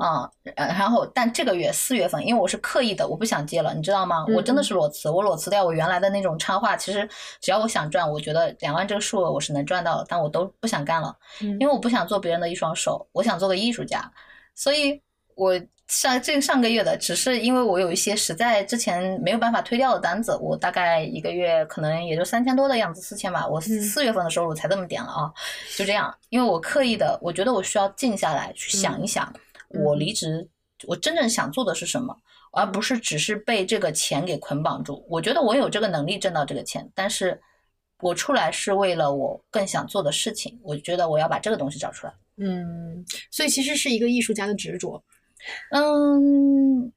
然后但这个月四月份，因为我是刻意的，我不想接了，你知道吗？我真的嗯是裸辞，我裸辞掉我原来的那种插画，其实只要我想赚，我觉得两万这个数额我是能赚到的，但我都不想干了。嗯因为我不想做别人的一双手，我想做个艺术家，所以我上这上个月的，只是因为我有一些实在之前没有办法推掉的单子，我大概一个月可能也就三千多的样子，四千吧。我嗯四月份的收入才这么点了啊，就这样。因为我刻意的，我觉得我需要静下来去想一想，嗯我离职，我真正想做的是什么。而不是只是被这个钱给捆绑住。我觉得我有这个能力挣到这个钱，但是我出来是为了我更想做的事情。我觉得我要把这个东西找出来。嗯，所以其实是一个艺术家的执着。嗯，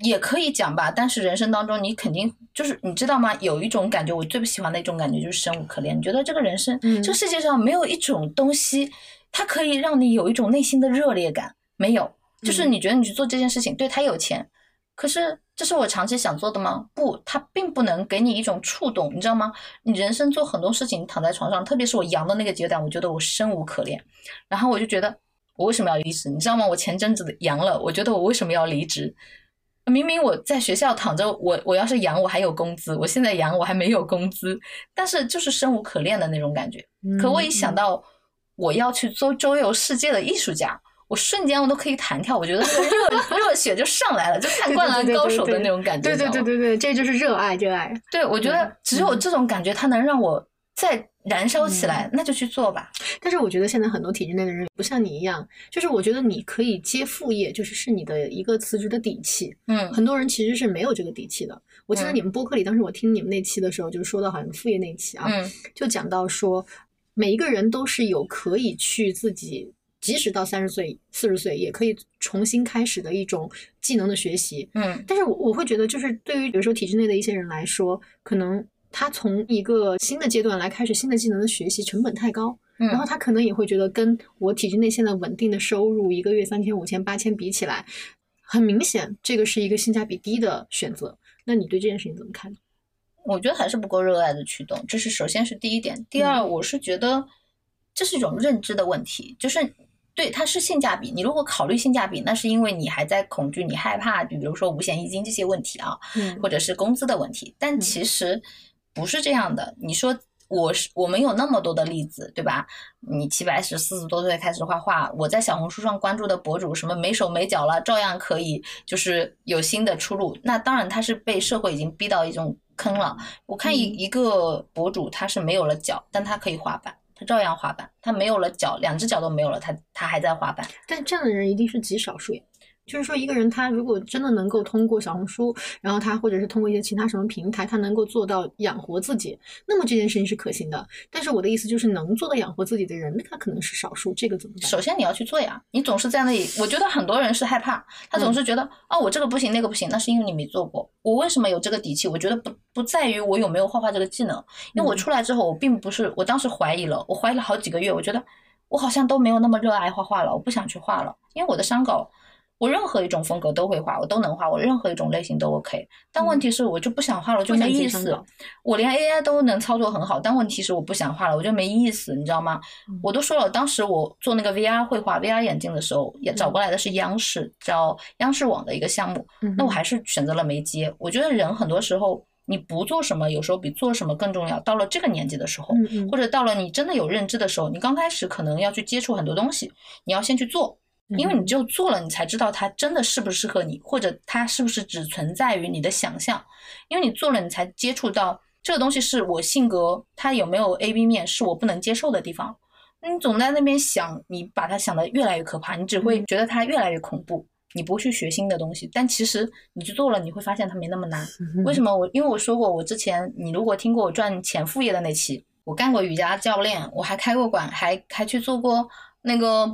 也可以讲吧，但是人生当中你肯定就是你知道吗？有一种感觉，我最不喜欢的一种感觉就是生无可恋。你觉得这个人生，嗯这个世界上没有一种东西，它可以让你有一种内心的热烈感，没有。就是嗯你觉得你去做这件事情，对他有钱，可是这是我长期想做的吗？不，它并不能给你一种触动，你知道吗？你人生做很多事情，躺在床上，特别是我阳的那个阶段，我觉得我生无可恋，然后我就觉得我为什么要离职？你知道吗？我前阵子阳了，我觉得我为什么要离职？明明我在学校躺着，我我要是阳我还有工资，我现在阳我还没有工资，但是就是生无可恋的那种感觉。可我一想嗯到我要去做周游世界的艺术家，我瞬间我都可以弹跳，我觉得热 热血就上来了，就看对《灌篮高手》的那种感觉。对对对对对，这就是热爱，热爱。对，我觉得只有嗯这种感觉，它能让我再燃烧起来，那就去做吧。但是我觉得现在很多体制内的人不像你一样，就是我觉得你可以接副业，就是是你的一个辞职的底气。嗯很多人其实是没有这个底气的。我记得嗯你们播客里，当时我听你们那期的时候，就是说到好像副业那期啊，嗯就讲到说，每一个人都是有可以去自己，即使到三十岁、四十岁，也可以重新开始的一种技能的学习。嗯但是我我会觉得，就是对于比如说体制内的一些人来说，可能他从一个新的阶段来开始新的技能的学习，成本太高，然后嗯，他可能也会觉得跟我体制内现在稳定的收入一个月三千、五千、八千比起来，很明显这个是一个性价比低的选择。那你对这件事情怎么看？我觉得还是不够热爱的驱动，这是首先是第一点。第二，我是觉得这是一种认知的问题，就是对它是性价比。你如果考虑性价比，那是因为你还在恐惧、你害怕，比如说五险一金这些问题啊，嗯或者是工资的问题。但其实不是这样的。你说我是我们有那么多的例子，对吧？你齐白石四十多岁开始画画，我在小红书上关注的博主什么没手没脚了，照样可以就是有新的出路。那当然他是被社会已经逼到一种坑了。我看一嗯一个博主他是没有了脚，但他可以滑板。他照样滑板，他没有了脚，两只脚都没有了，他他还在滑板。但这样的人一定是极少数呀。就是说，一个人他如果真的能够通过小红书，然后他或者是通过一些其他什么平台，他能够做到养活自己，那么这件事情是可行的。但是我的意思就是，能做到养活自己的人，那他可能是少数，这个怎么办？首先你要去做呀，你总是在那里，我觉得很多人是害怕，他总是觉得、哦，我这个不行，那个不行，那是因为你没做过。我为什么有这个底气？我觉得不不在于我有没有画画这个技能，因为我嗯出来之后，我并不是，我当时怀疑了，我怀疑了好几个月，我觉得我好像都没有那么热爱画画了，我不想去画了，因为我的伤稿。我任何一种风格都会画，我都能画，我任何一种类型都 OK。但问题是，我就不想画了，就想没意思接上稿。我连 AI 都能操作很好，但问题是我不想画了，我就没意思，你知道吗？嗯我都说了，当时我做那个 VR 绘画 VR 眼镜的时候，也找过来的是央视，叫央视网的一个项目，那我还是选择了没接。我觉得人很多时候你不做什么，有时候比做什么更重要。到了这个年纪的时候，嗯嗯或者到了你真的有认知的时候，你刚开始可能要去接触很多东西，你要先去做。因为你只有做了，你才知道它真的适不适合你，或者它是不是只存在于你的想象。因为你做了，你才接触到这个东西是我性格，它有没有 A B 面是我不能接受的地方。你总在那边想，你把它想的越来越可怕，你只会觉得它越来越恐怖。你不去学新的东西，但其实你去做了，你会发现它没那么难。为什么？我因为我说过，我之前你如果听过我赚钱副业的那期，我干过瑜伽教练，我还开过馆，还还去做过那个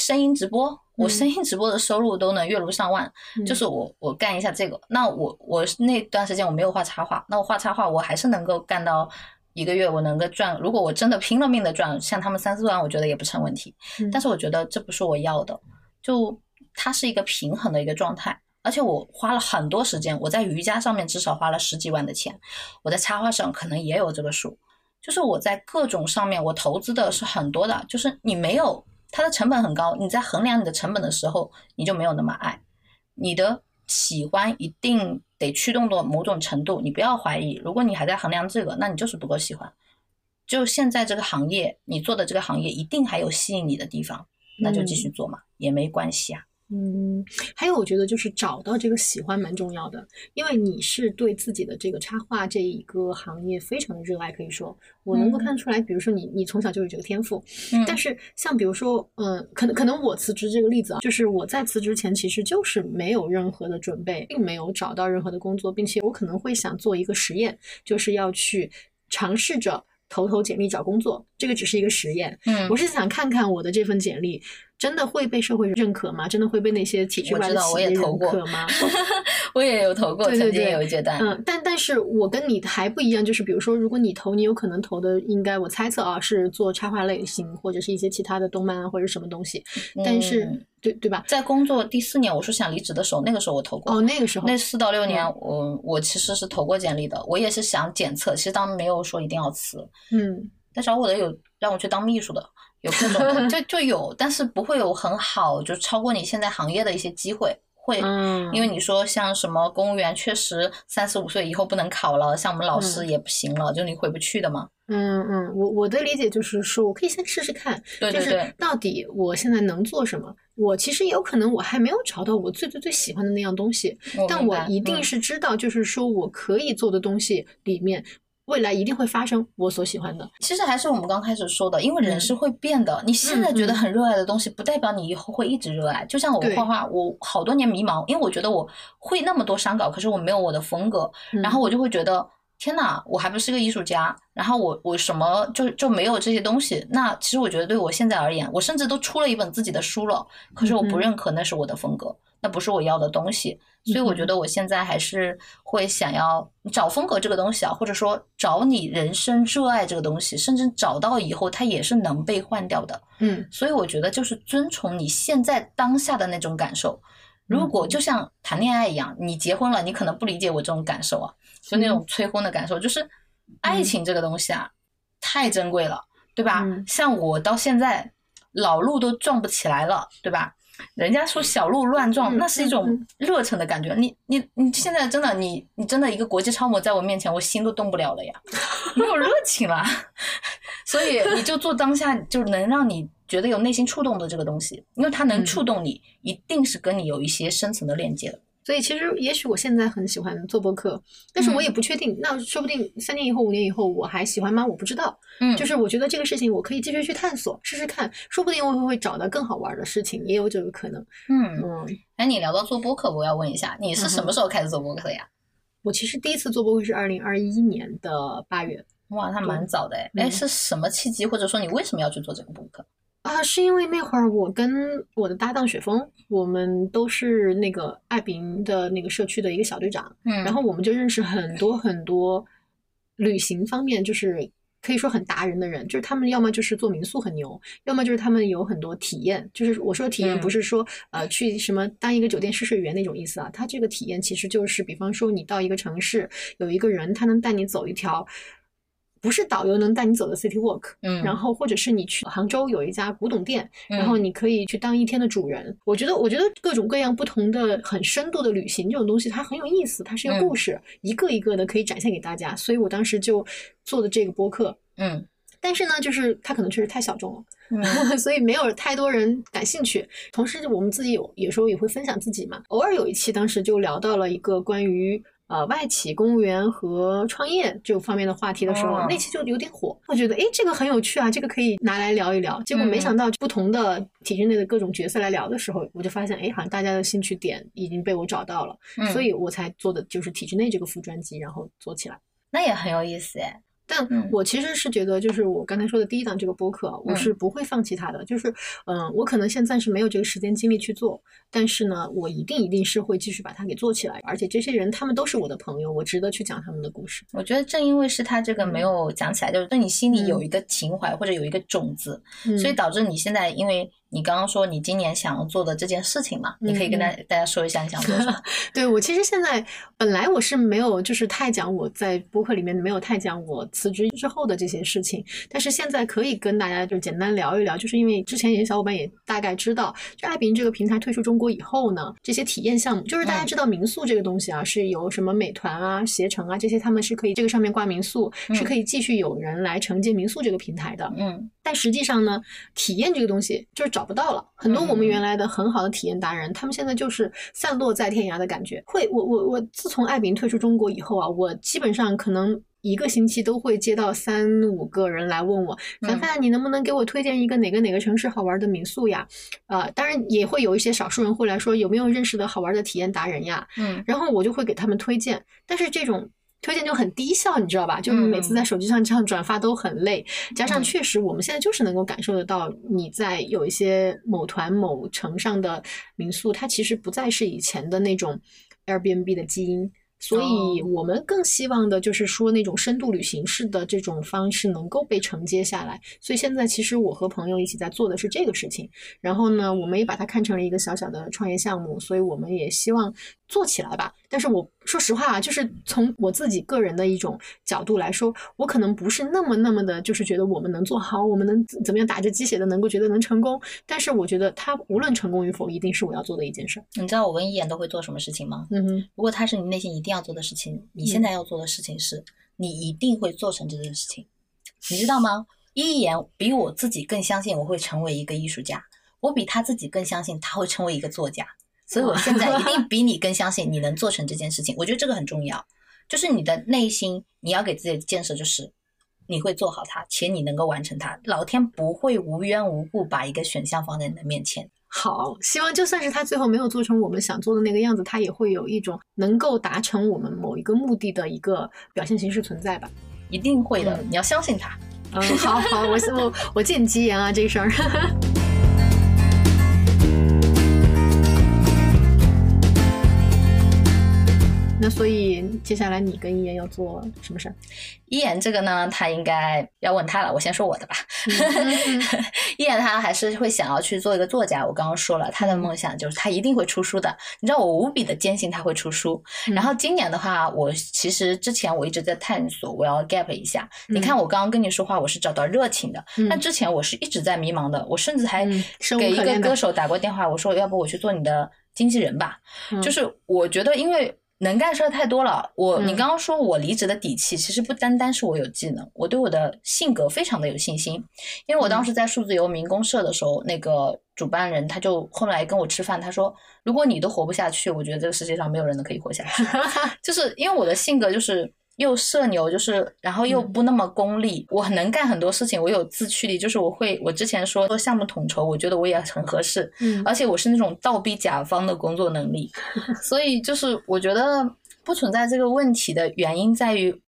声音直播。我声音直播的收入都能月入上万，就是我我干一下这个，那我我那段时间我没有画插画，那我画插画我还是能够干到一个月我能够赚，如果我真的拼了命的赚，像他们三四万，我觉得也不成问题。但是我觉得这不是我要的，就它是一个平衡的一个状态，而且我花了很多时间，我在瑜伽上面至少花了十几万的钱，我在插画上可能也有这个数，就是我在各种上面我投资的是很多的，就是你没有。它的成本很高，你在衡量你的成本的时候，你就没有那么爱。你的喜欢一定得驱动到某种程度，你不要怀疑。如果你还在衡量这个，那你就是不够喜欢。就现在这个行业，你做的这个行业一定还有吸引你的地方，那就继续做嘛，也没关系啊。嗯，还有我觉得就是找到这个喜欢蛮重要的，因为你是对自己的这个插画这一个行业非常的热爱，可以说。我能够看出来，比如说你你从小就有这个天赋，但是像比如说，嗯，可能可能我辞职这个例子啊，就是我在辞职前其实就是没有任何的准备，并没有找到任何的工作，并且我可能会想做一个实验，就是要去尝试着投投简历找工作，这个只是一个实验，嗯，我是想看看我的这份简历。真的会被社会认可吗？真的会被那些体制外的企业认可 吗？我也有投过，曾经有一阶段。嗯，但但是我跟你还不一样，就是比如说，如果你投，你有可能投的应该我猜测啊，是做插画类型或者是一些其他的动漫或者什么东西。但是，对对吧？在工作第四年，我说想离职的时候，那个时候我投过。哦，那个时候。那四到六年，我我其实是投过简历的，我也是想检测，其实当时没有说一定要辞。嗯。但找我的有让我去当秘书的。有各种就就有，但是不会有很好，就超过你现在行业的一些机会会，因为你说像什么公务员，确实三十五岁以后不能考了，像我们老师也不行了，就你回不去的嘛。嗯嗯，我我的理解就是说，我可以先试试看，就是到底我现在能做什么。我其实有可能我还没有找到我最最最喜欢的那样东西，但我一定是知道，就是说我可以做的东西里面。未来一定会发生我所喜欢的。其实还是我们刚开始说的，因为人是会变的。你现在觉得很热爱的东西，不代表你以后会一直热爱。就像我画画，我好多年迷茫，因为我觉得我会那么多删稿，可是我没有我的风格，然后我就会觉得天呐，我还不是个艺术家。然后我我什么就就没有这些东西。那其实我觉得对我现在而言，我甚至都出了一本自己的书了，可是我不认可那是我的风格，那不是我要的东西。所以我觉得我现在还是会想要找风格这个东西啊，或者说找你人生热爱这个东西，甚至找到以后它也是能被换掉的。嗯，所以我觉得就是遵从你现在当下的那种感受。如果就像谈恋爱一样，你结婚了，你可能不理解我这种感受啊，就那种催婚的感受，就是爱情这个东西啊，太珍贵了，对吧？像我到现在老路都撞不起来了，对吧？人家说小鹿乱撞，那是一种热忱的感觉。你你你现在真的你你真的一个国际超模在我面前，我心都动不了了呀，没有热情了。所以你就做当下，就能让你觉得有内心触动的这个东西，因为它能触动你，一定是跟你有一些深层的链接的。所以其实，也许我现在很喜欢做播客，但是我也不确定。那说不定三年以后、五年以后，我还喜欢吗？我不知道。嗯，就是我觉得这个事情，我可以继续去探索，试试看，说不定我会找到更好玩的事情，也有这个可能。嗯嗯。哎，你聊到做播客，我要问一下，你是什么时候开始做播客的呀？我其实第一次做播客是二零二一年的八月。哇，那蛮早的哎。哎，是什么契机，或者说你为什么要去做这个播客？啊，是因为那会儿我跟我的搭档雪峰，我们都是那个爱彼迎的那个社区的一个小队长，嗯，然后我们就认识很多很多旅行方面就是可以说很达人的人，就是他们要么就是做民宿很牛，要么就是他们有很多体验，就是我说体验不是说呃去什么当一个酒店试睡员那种意思啊，他这个体验其实就是比方说你到一个城市，有一个人他能带你走一条。不是导游能带你走的 city walk，嗯，然后或者是你去杭州有一家古董店，然后你可以去当一天的主人。我觉得，我觉得各种各样不同的很深度的旅行这种东西，它很有意思，它是一个故事，一个一个的可以展现给大家。所以我当时就做的这个播客，嗯，但是呢，就是它可能确实太小众了，嗯 所以没有太多人感兴趣。同时，我们自己有有时候也会分享自己嘛，偶尔有一期当时就聊到了一个关于。呃，外企公务员和创业这方面的话题的时候，哦那期就有点火。我觉得，诶，这个很有趣啊，这个可以拿来聊一聊。结果没嗯想到，不同的体制内的各种角色来聊的时候，我就发现，诶，好像大家的兴趣点已经被我找到了，嗯所以我才做的就是体制内这个副专辑，然后做起来。那也很有意思哎。但嗯我其实是觉得，就是我刚才说的第一档这个播客，我嗯是不会放弃它的。就是，嗯、我可能现在暂时没有这个时间精力去做，但是呢，我一定一定是会继续把它给做起来。而且这些人他们都是我的朋友，我值得去讲他们的故事。我觉得正因为是他这个没有讲起来，就是对你心里有一个情怀或者有一个种子，嗯所以导致你现在，因为你刚刚说你今年想要做的这件事情嘛，你可以跟大大家说一下你想做什么。对我其实现在本来我是没有就是太讲我在播客里面没有太讲我辞职之后的这些事情，但是现在可以跟大家就简单聊一聊，就是因为之前有些小伙伴也大概知道，就爱彼迎这个平台退出中国以后呢，这些体验项目，就是大家嗯知道民宿这个东西啊，是由什么美团啊、携程啊这些，他们是可以这个上面挂民宿，是嗯可以继续有人来承接民宿这个平台的。嗯但实际上呢，体验这个东西就是找不到了。很多我们嗯原来的很好的体验达人，他们现在就是散落在天涯的感觉。会，我我我自从爱彼迎退出中国以后啊，我基本上可能。一个星期都会接到三五个人来问我，凡嗯凡，你能不能给我推荐一个哪个哪个城市好玩的民宿呀？呃，当然也会有一些少数人会来说有没有认识的好玩的体验达人呀？嗯然后我就会给他们推荐，但是这种推荐就很低效，你知道吧？就是每次嗯在手机上这样转发都很累，加上嗯确实我们现在就是能够感受得到，你在有一些某团某城上的民宿，它其实不再是以前的那种 Airbnb 的基因。所以哦我们更希望的就是说那种深度旅行式的这种方式能够被承接下来。所以现在其实我和朋友一起在做的是这个事情。然后呢，我们也把它看成了一个小小的创业项目，所以我们也希望做起来吧。但是我说实话啊，就是从我自己个人的一种角度来说，我可能不是那么那么的，就是觉得我们能做好，我们能怎怎么样打着鸡血的能够觉得能成功。但是我觉得他无论成功与否，一定是我要做的一件事儿。你知道我跟一言都会做什么事情吗？嗯哼，如果他是你内心一定要做的事情，你现在要做的事情是，你一定会做成这件事情，你知道吗？一言比我自己更相信我会成为一个艺术家，我比他自己更相信他会成为一个作家，所以我现在一定比你更相信你能做成这件事情。我觉得这个很重要，就是你的内心你要给自己的建设就是。你会做好它，且你能够完成它。老天不会无缘无故把一个选项放在你的面前。好，希望就算是他最后没有做成我们想做的那个样子，他也会有一种能够达成我们某一个目的的一个表现形式存在吧。一定会的，嗯你要相信他。嗯，好好，我我我见机言啊，这事儿。那所以接下来你跟一言要做什么事儿？一言这个呢，他应该要问他了。我先说我的吧。嗯一言他还是会想要去做一个作家。我刚刚说了，他的梦想就是他一定会出书的。你知道我无比的坚信他会出书。嗯然后今年的话，我其实之前我一直在探索，我要 gap 一下。你看我刚刚跟你说话，我是找到热情的。嗯那之前我是一直在迷茫的，我甚至还给一个歌手打过电话，我说要不我去做你的经纪人吧。嗯就是我觉得，因为能干事儿太多了。我你嗯刚刚说我离职的底气，其实不单单是我有技能，我对我的性格非常的有信心。因为我嗯当时在数字游民公社的时候，那个主办人他就后来跟我吃饭，他说如果你都活不下去，我觉得这个世界上没有人能可以活下去。就是因为我的性格就是又社牛，就是然后又嗯。不那么功利，我很能干很多事情，我有自驱力，就是我会我之前说做项目统筹，我觉得我也很合适，嗯。而且我是那种倒逼甲方的工作能力，所以就是我觉得不存在这个问题的原因在于。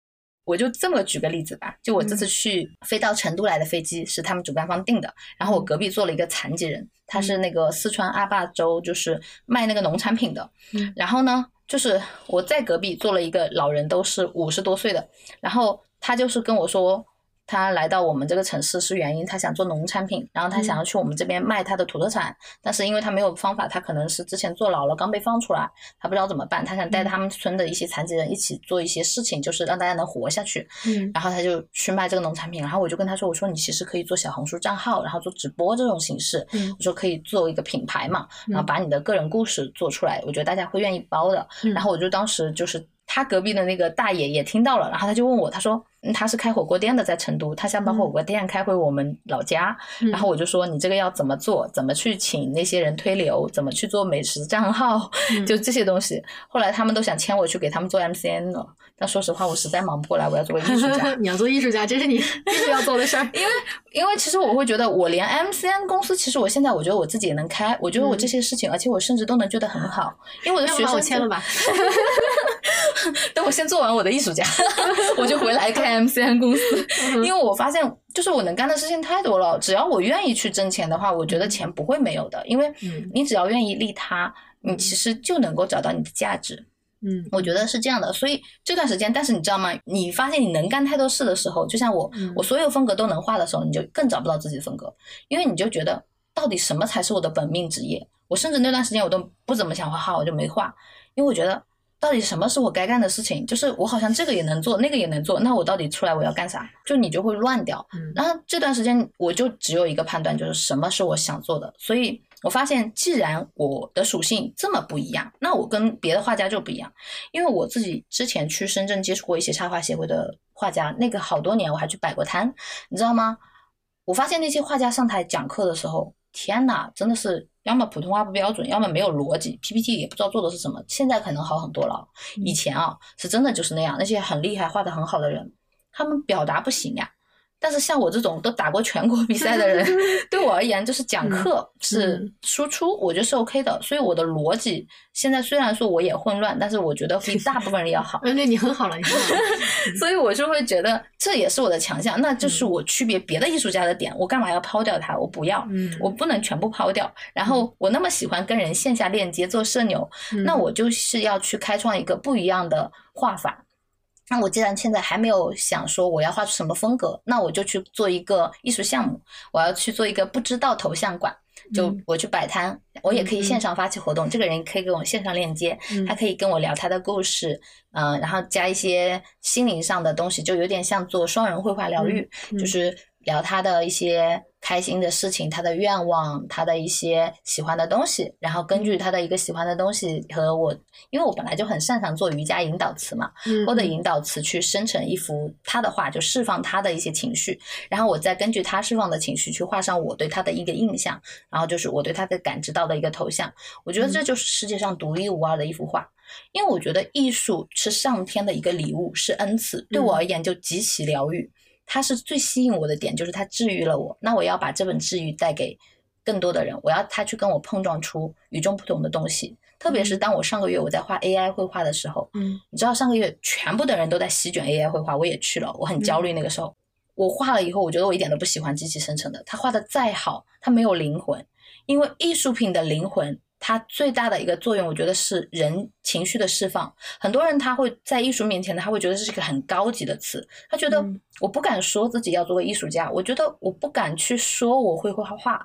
我就这么举个例子吧，就我这次去飞到成都来的飞机是他们主办方订的，然后我隔壁坐了一个残疾人，他是那个四川阿坝州就是卖那个农产品的，嗯。然后呢，就是我在隔壁坐了一个老人，都是五十多岁的，然后他就是跟我说，他来到我们这个城市是原因，他想做农产品，然后他想要去我们这边卖他的土特产，但是因为他没有方法，他可能是之前坐牢了，刚被放出来，他不知道怎么办，他想带他们村的一些残疾人一起做一些事情，就是让大家能活下去，嗯。然后他就去卖这个农产品，然后我就跟他说，我说你其实可以做小红书账号，然后做直播这种形式，嗯。我说可以做一个品牌嘛，然后嗯。把你的个人故事做出来，我觉得大家会愿意包的。嗯。然后我就当时就是他隔壁的那个大爷也听到了，然后他就问我，他说。他是开火锅店的，在成都，他想把火锅店开回我们老家。然后我就说，你这个要怎么做？怎么去请那些人推流？怎么去做美食账号？就这些东西。后来他们都想签我去给他们做 MCN 了，但说实话，我实在忙不过来，我要做艺术家。你要做艺术家，这是你 必须要做的事儿。因为，因为其实我会觉得，我连 MCN 公司，其实我现在我觉得我自己也能开。我觉得我这些事情，而且我甚至都能做得很好。因为我的学生签了吧。等我先做完我的艺术家，我就回来开 MCN 公司。因为我发现，就是我能干的事情太多了。只要我愿意去挣钱的话，我觉得钱不会没有的。因为你只要愿意利他，你其实就能够找到你的价值。嗯，我觉得是这样的。所以这段时间，但是你知道吗？你发现你能干太多事的时候，就像我，我所有风格都能画的时候，你就更找不到自己的风格，因为你就觉得到底什么才是我的本命职业？我甚至那段时间我都不怎么想画画，我就没画，因为我觉得。到底什么是我该干的事情？就是我好像这个也能做，那个也能做，那我到底出来我要干啥？就你就会乱掉。然后这段时间我就只有一个判断，就是什么是我想做的。所以我发现，既然我的属性这么不一样，那我跟别的画家就不一样。因为我自己之前去深圳接触过一些插画协会的画家，那个好多年我还去摆过摊，你知道吗？我发现那些画家上台讲课的时候，天呐，真的是。要么普通话不标准，要么没有逻辑，PPT 也不知道做的是什么。现在可能好很多了，以前啊是真的就是那样。那些很厉害、画的很好的人，他们表达不行呀。但是像我这种都打过全国比赛的人，对我而言就是讲课是输出，我觉得是 OK 的。所以我的逻辑现在虽然说我也混乱，但是我觉得比大部分人要好。嗯，对你很好了，你很好。所以我就会觉得这也是我的强项，那就是我区别别的艺术家的点。我干嘛要抛掉它？我不要，我不能全部抛掉。然后我那么喜欢跟人线下链接做社牛，那我就是要去开创一个不一样的画法。那我既然现在还没有想说我要画出什么风格，那我就去做一个艺术项目。我要去做一个不知道头像馆，就我去摆摊，我也可以线上发起活动。这个人可以给我线上链接，他可以跟我聊他的故事，嗯，然后加一些心灵上的东西，就有点像做双人绘画疗愈，就是聊他的一些。开心的事情，他的愿望，他的一些喜欢的东西，然后根据他的一个喜欢的东西和我，因为我本来就很擅长做瑜伽引导词嘛，或者引导词去生成一幅他的画，就释放他的一些情绪，然后我再根据他释放的情绪去画上我对他的一个印象，然后就是我对他的感知到的一个头像。我觉得这就是世界上独一无二的一幅画，因为我觉得艺术是上天的一个礼物，是恩赐，对我而言就极其疗愈。它是最吸引我的点，就是它治愈了我。那我要把这本治愈带给更多的人，我要他去跟我碰撞出与众不同的东西。特别是当我上个月我在画 AI 绘画的时候，嗯，你知道上个月全部的人都在席卷 AI 绘画，我也去了，我很焦虑。那个时候我画了以后，我觉得我一点都不喜欢机器生成的，它画的再好，它没有灵魂，因为艺术品的灵魂。它最大的一个作用，我觉得是人情绪的释放。很多人他会在艺术面前，他会觉得这是一个很高级的词，他觉得我不敢说自己要做个艺术家，我觉得我不敢去说我会画画。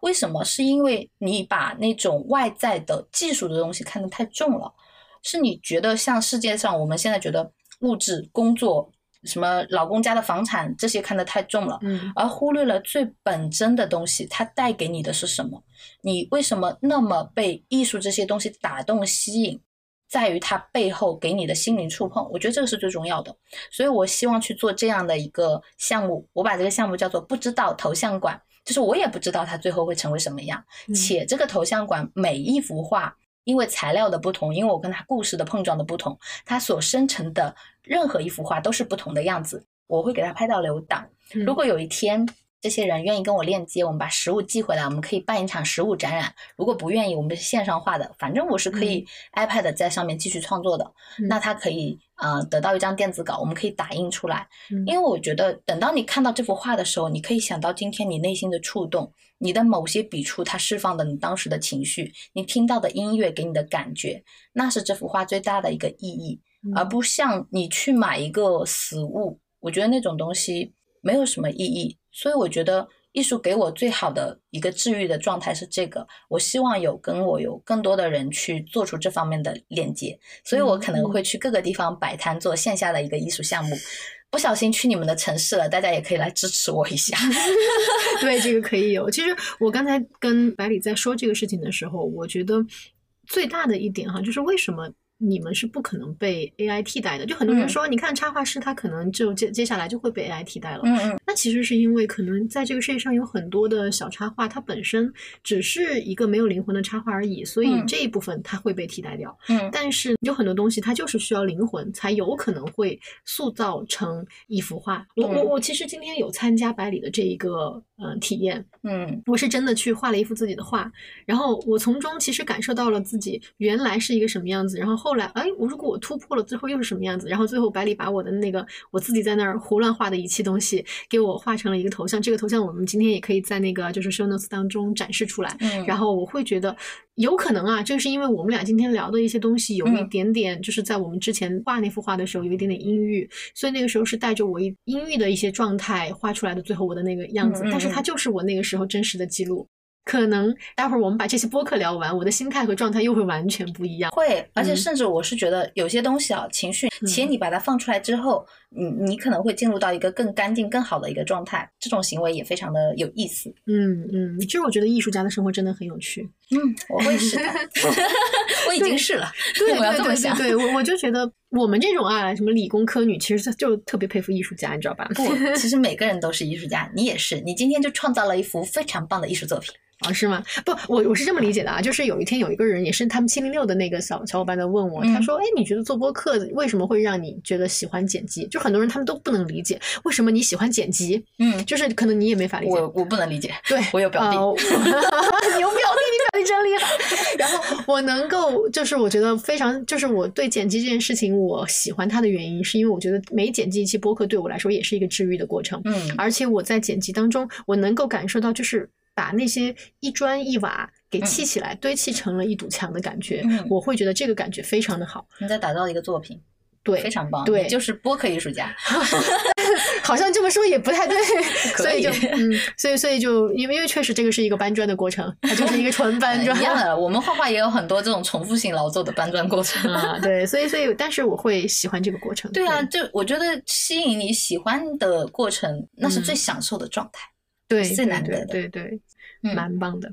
为什么？是因为你把那种外在的技术的东西看得太重了，是你觉得像世界上我们现在觉得物质工作。什么老公家的房产这些看得太重了，嗯，而忽略了最本真的东西，它带给你的是什么？你为什么那么被艺术这些东西打动吸引？在于它背后给你的心灵触碰，我觉得这个是最重要的。所以我希望去做这样的一个项目，我把这个项目叫做“不知道头像馆”，就是我也不知道它最后会成为什么样，且这个头像馆每一幅画。因为材料的不同，因为我跟他故事的碰撞的不同，他所生成的任何一幅画都是不同的样子。我会给他拍到留档。如果有一天这些人愿意跟我链接，我们把实物寄回来，我们可以办一场实物展览。如果不愿意，我们是线上画的，反正我是可以 iPad 在上面继续创作的。那他可以呃得到一张电子稿，我们可以打印出来。因为我觉得等到你看到这幅画的时候，你可以想到今天你内心的触动。你的某些笔触，它释放的你当时的情绪，你听到的音乐给你的感觉，那是这幅画最大的一个意义，而不像你去买一个死物，我觉得那种东西没有什么意义。所以我觉得艺术给我最好的一个治愈的状态是这个。我希望有跟我有更多的人去做出这方面的链接，所以我可能会去各个地方摆摊做线下的一个艺术项目。不小心去你们的城市了，大家也可以来支持我一下。对，这个可以有。其实我刚才跟百里在说这个事情的时候，我觉得最大的一点哈，就是为什么你们是不可能被 AI 替代的。就很多人说，你看插画师他可能就接接下来就会被 AI 替代了。嗯嗯，那其实是因为可能在这个世界上有很多的小插画，它本身只是一个没有灵魂的插画而已，所以嗯这一部分它会被替代掉。嗯但是有很多东西它就是需要灵魂，才有可能会塑造成一幅画。我我嗯我其实今天有参加百里的这一个嗯、呃体验，嗯我是真的去画了一幅自己的画，然后我从中其实感受到了自己原来是一个什么样子，然后后来，哎，我如果我突破了，最后又是什么样子？然后最后百里把我的那个我自己在那儿胡乱画的一切东西给我画成了一个头像，这个头像我们今天也可以在那个就是 show notes 当中展示出来。嗯，然后我会觉得有可能啊，这是因为我们俩今天聊的一些东西有一嗯点点，就是在我们之前画那幅画的时候有一点点阴郁，所以那个时候是带着我一阴郁的一些状态画出来的最后我的那个样子，但是它嗯就是我那个时候真实的记录。可能待会儿我们把这些播客聊完，我的心态和状态又会完全不一样。会，而且嗯甚至我是觉得有些东西啊，情绪，且你把它放出来之后，你你可能会进入到一个更干净、更好的一个状态，这种行为也非常的有意思。嗯嗯，其实我觉得艺术家的生活真的很有趣。嗯，我会是的 我已经是了。对 我要对对这么想对对，我我就觉得我们这种啊，什么理工科女，其实就特别佩服艺术家，你知道吧？不，其实每个人都是艺术家，你也是。你今天就创造了一幅非常棒的艺术作品。啊，是吗？不，我我是这么理解的啊，就是有一天有一个人也是他们七零六的那个小小伙伴在问我，他嗯说：“哎，你觉得做播客为什么会让你觉得喜欢剪辑？”就很多人他们都不能理解为什么你喜欢剪辑，嗯，就是可能你也没法理解。我我不能理解。对，我有表弟呃我你有表弟，你表弟真厉害。然后我能够，就是我觉得非常，就是我对剪辑这件事情，我喜欢它的原因，是因为我觉得每剪辑一期播客对我来说也是一个治愈的过程。嗯而且我在剪辑当中，我能够感受到，就是把那些一砖一瓦给砌起来，堆砌成了一堵墙的感觉，嗯我会觉得这个感觉非常的好。你在打造一个作品，对，非常棒。对就是播客艺术家。好像这么说也不太对，所以就嗯，所以所以就因为因为确实这个是一个搬砖的过程，它就是一个纯搬砖一样的，我们画画也有很多这种重复性劳作的搬砖过程。啊，对，所以所以但是我会喜欢这个过程。对啊，就我觉得吸引你喜欢的过程，那是最享受的状态。对，最难得的对对，嗯蛮棒的。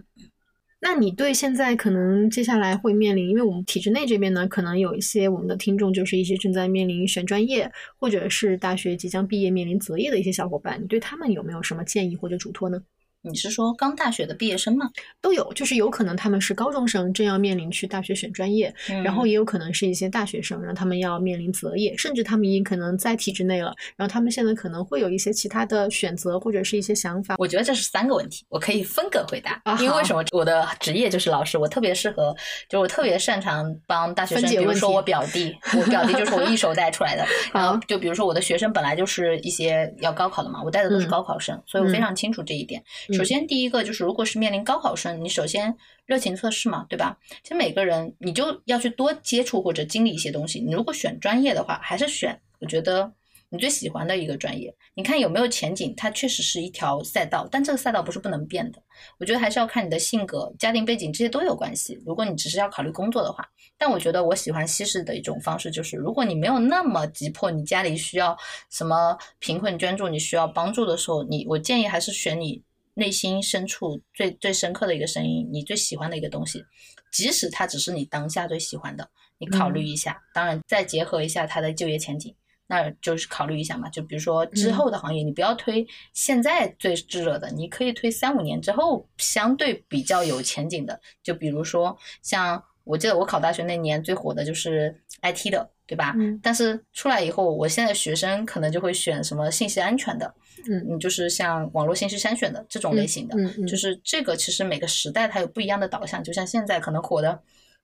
那你对现在可能接下来会面临，因为我们体制内这边呢，可能有一些我们的听众就是一些正在面临选专业，或者是大学即将毕业面临择业的一些小伙伴，你对他们有没有什么建议或者嘱托呢？你是说刚大学的毕业生吗？都有，就是有可能他们是高中生，正要面临去大学选专业，然后嗯也有可能是一些大学生，让他们要面临择业，甚至他们已经可能在体制内了，然后他们现在可能会有一些其他的选择或者是一些想法。我觉得这是三个问题，我可以分个回答。啊因为为什么我的职业就是老师，我特别适合，就我特别擅长帮大学生，比如说我表弟，我表弟就是我一手带出来的。然后就比如说我的学生本来就是一些要高考的嘛，我带的都是嗯高考生，所以我非嗯常清楚这一点。嗯首先第一个就是，如果是面临高考生，你首先热情测试嘛，对吧？其实每个人你就要去多接触或者经历一些东西。你如果选专业的话，还是选我觉得你最喜欢的一个专业，你看有没有前景？它确实是一条赛道，但这个赛道不是不能变的。我觉得还是要看你的性格、家庭背景这些都有关系。如果你只是要考虑工作的话，但我觉得我喜欢西式的一种方式，就是如果你没有那么急迫，你家里需要什么贫困捐助，你需要帮助的时候，你我建议还是选你内心深处最最深刻的一个声音，你最喜欢的一个东西，即使它只是你当下最喜欢的，你考虑一下。当然，再结合一下它的就业前景。那就是考虑一下嘛，就比如说之后的行业，你不要推现在最炙热的，你可以推三五年之后相对比较有前景的。就比如说像我记得我考大学那年最火的就是 IT 的，对吧？嗯但是出来以后，我现在学生可能就会选什么信息安全的，嗯嗯，就是像网络信息筛选的这种类型的。嗯嗯，就是这个，其实每个时代它有不一样的导向。就像现在可能火的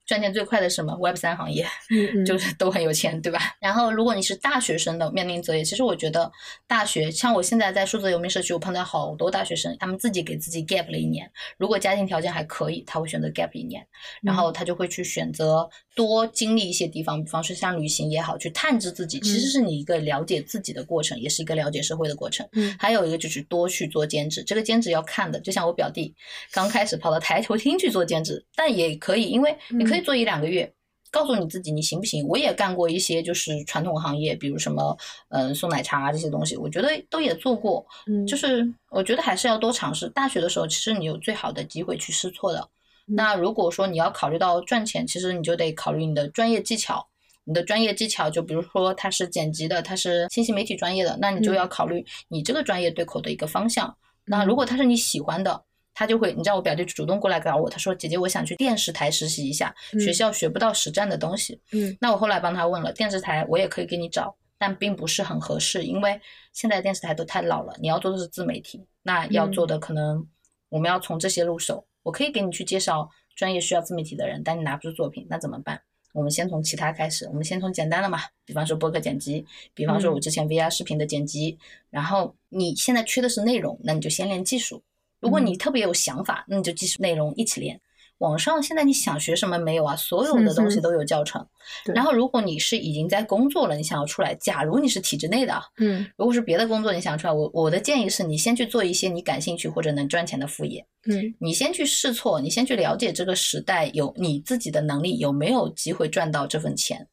赚钱最快的是什么 Web 三行业，嗯嗯 就是都很有钱，对吧？然后如果你是大学生的面临择业，其实我觉得大学像我现在在数字游民社区，我碰到好多大学生，他们自己给自己 gap 了一年。如果家庭条件还可以，他会选择 gap 一年，然后他就会去选择多经历一些地方，比方说像旅行也好，去探知自己，其实是你一个了解自己的过程，也是一个了解社会的过程。嗯还有一个就是多去做兼职，这个兼职要看的，就像我表弟刚开始跑到台球厅去做兼职，但也可以，因为你可以做一两个月。告诉你自己你行不行？我也干过一些就是传统行业，比如什么嗯送奶茶这些东西，我觉得都也做过。嗯就是我觉得还是要多尝试。大学的时候，其实你有最好的机会去试错的。嗯那如果说你要考虑到赚钱，其实你就得考虑你的专业技巧，你的专业技巧，就比如说他是剪辑的，他是信息媒体专业的，那你就要考虑你这个专业对口的一个方向。那如果他是你喜欢的，他就会，你知道我表弟主动过来找我，他说姐姐我想去电视台实习一下，学校学不到实战的东西。嗯，那我后来帮他问了，电视台我也可以给你找，但并不是很合适，因为现在电视台都太老了，你要做的是自媒体，那要做的可能我们要从这些入手。我可以给你去介绍专业需要自媒体的人，但你拿不出作品，那怎么办？我们先从其他开始，我们先从简单的嘛，比方说播客剪辑，比方说我之前 VR 视频的剪辑，然后你现在缺的是内容，那你就先练技术。如果你特别有想法，那你就技术内容一起练。网上现在你想学什么没有啊？所有的东西都有教程。然后如果你是已经在工作了，你想要出来，假如你是体制内的，嗯，如果是别的工作你想出来，我我的建议是你先去做一些你感兴趣或者能赚钱的副业，嗯，你先去试错，你先去了解这个时代有你自己的能力有没有机会赚到这份钱。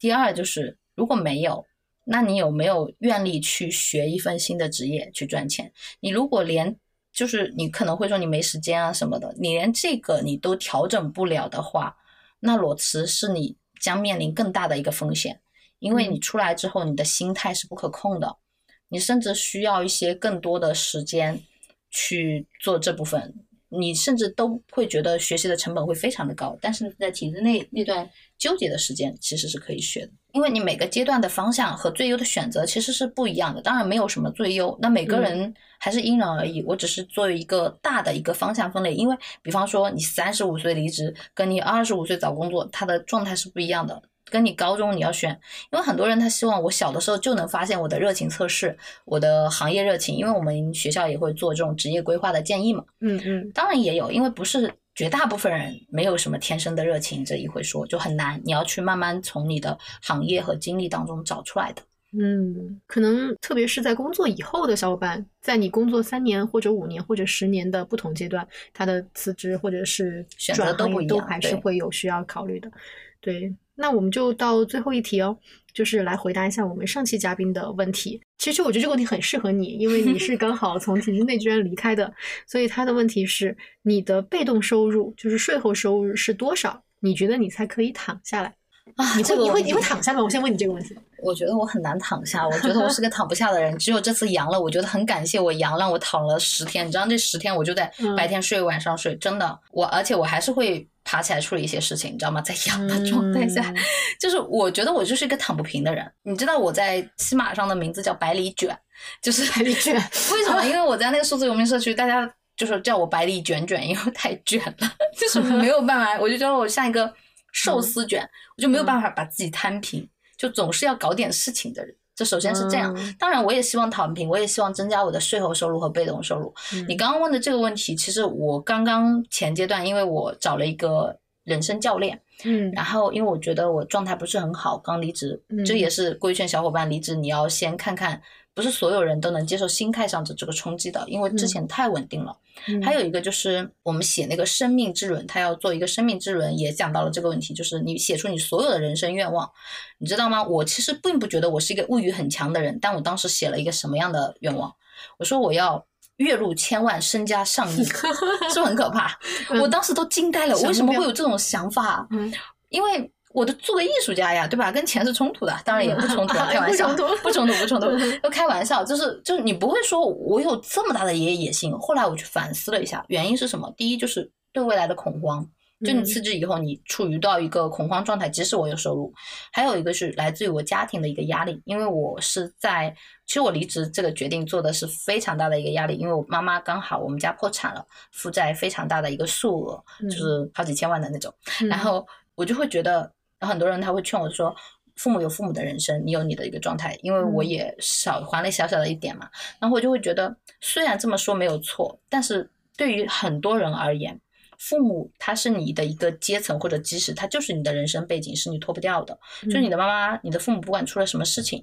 第二就是如果没有，那你有没有愿力去学一份新的职业去赚钱？你如果连就是你可能会说你没时间啊什么的，你连这个你都调整不了的话，那裸辞是你将面临更大的一个风险，因为你出来之后你的心态是不可控的，你甚至需要一些更多的时间去做这部分，你甚至都会觉得学习的成本会非常的高，但是在体制内那段纠结的时间其实是可以学的。因为你每个阶段的方向和最优的选择其实是不一样的，当然没有什么最优，那每个人还是因人而异。我只是作为一个大的一个方向分类，因为比方说你三十五岁离职，跟你二十五岁找工作，他的状态是不一样的。跟你高中你要选，因为很多人他希望我小的时候就能发现我的热情测试，我的行业热情，因为我们学校也会做这种职业规划的建议嘛。嗯嗯，当然也有，因为不是。绝大部分人没有什么天生的热情，这一回说就很难，你要去慢慢从你的行业和经历当中找出来的。嗯，可能特别是在工作以后的小伙伴，在你工作三年或者五年或者十年的不同阶段，他的辞职或者是选择都不一样，都还是会有需要考虑的。对，那我们就到最后一题哦，就是来回答一下我们上期嘉宾的问题。其实我觉得这个问题很适合你，因为你是刚好从体制内居然离开的，所以他的问题是：你的被动收入就是税后收入是多少？你觉得你才可以躺下来？啊，你会你会你会躺下吗？我先问你这个问题。我觉得我很难躺下，我觉得我是个躺不下的人。只有这次阳了，我觉得很感谢我阳让，我躺了十天。你知道这十天我就在白天睡，晚上睡，真的。我而且我还是会爬起来处理一些事情，你知道吗？在阳的状态下，就是我觉得我就是一个躺不平的人。你知道我在喜马上的名字叫百里卷，就是百里卷。为什么？因为我在那个数字游民社区，大家就是叫我百里卷卷，因为太卷了，就是没有办法，我就觉得我像一个。寿司卷，我就没有办法把自己摊平，就总是要搞点事情的人。这首先是这样，当然我也希望躺平，我也希望增加我的税后收入和被动收入。你刚刚问的这个问题，其实我刚刚前阶段，因为我找了一个人生教练，嗯，然后因为我觉得我状态不是很好，刚离职，这也是规劝小伙伴离职，你要先看看。不是所有人都能接受心态上的这个冲击的，因为之前太稳定了。还有一个就是我们写那个生命之轮，他要做一个生命之轮，也讲到了这个问题，就是你写出你所有的人生愿望，你知道吗？我其实并不觉得我是一个物欲很强的人，但我当时写了一个什么样的愿望？我说我要月入千万，身家上亿，是不是很可怕？我当时都惊呆了，为什么会有这种想法？嗯因为。我都做个艺术家呀，对吧？跟钱是冲突的，当然也不冲突，开玩笑，不冲突，不冲突，不冲突，都开玩笑，就是就是你不会说我有这么大的野野心。后来我去反思了一下，原因是什么？第一就是对未来的恐慌，就你辞职以后，你处于到一个恐慌状态，即使我有收入，还有一个是来自于我家庭的一个压力，因为我是在，其实我离职这个决定做的是非常大的一个压力，因为我妈妈刚好我们家破产了，负债非常大的一个数额，就是好几千万的那种，然后我就会觉得。很多人他会劝我说：“父母有父母的人生，你有你的一个状态。”因为我也少还了小小的一点嘛，然后我就会觉得，虽然这么说没有错，但是对于很多人而言，父母他是你的一个阶层或者基石，他就是你的人生背景，是你脱不掉的。就是你的妈妈、你的父母，不管出了什么事情，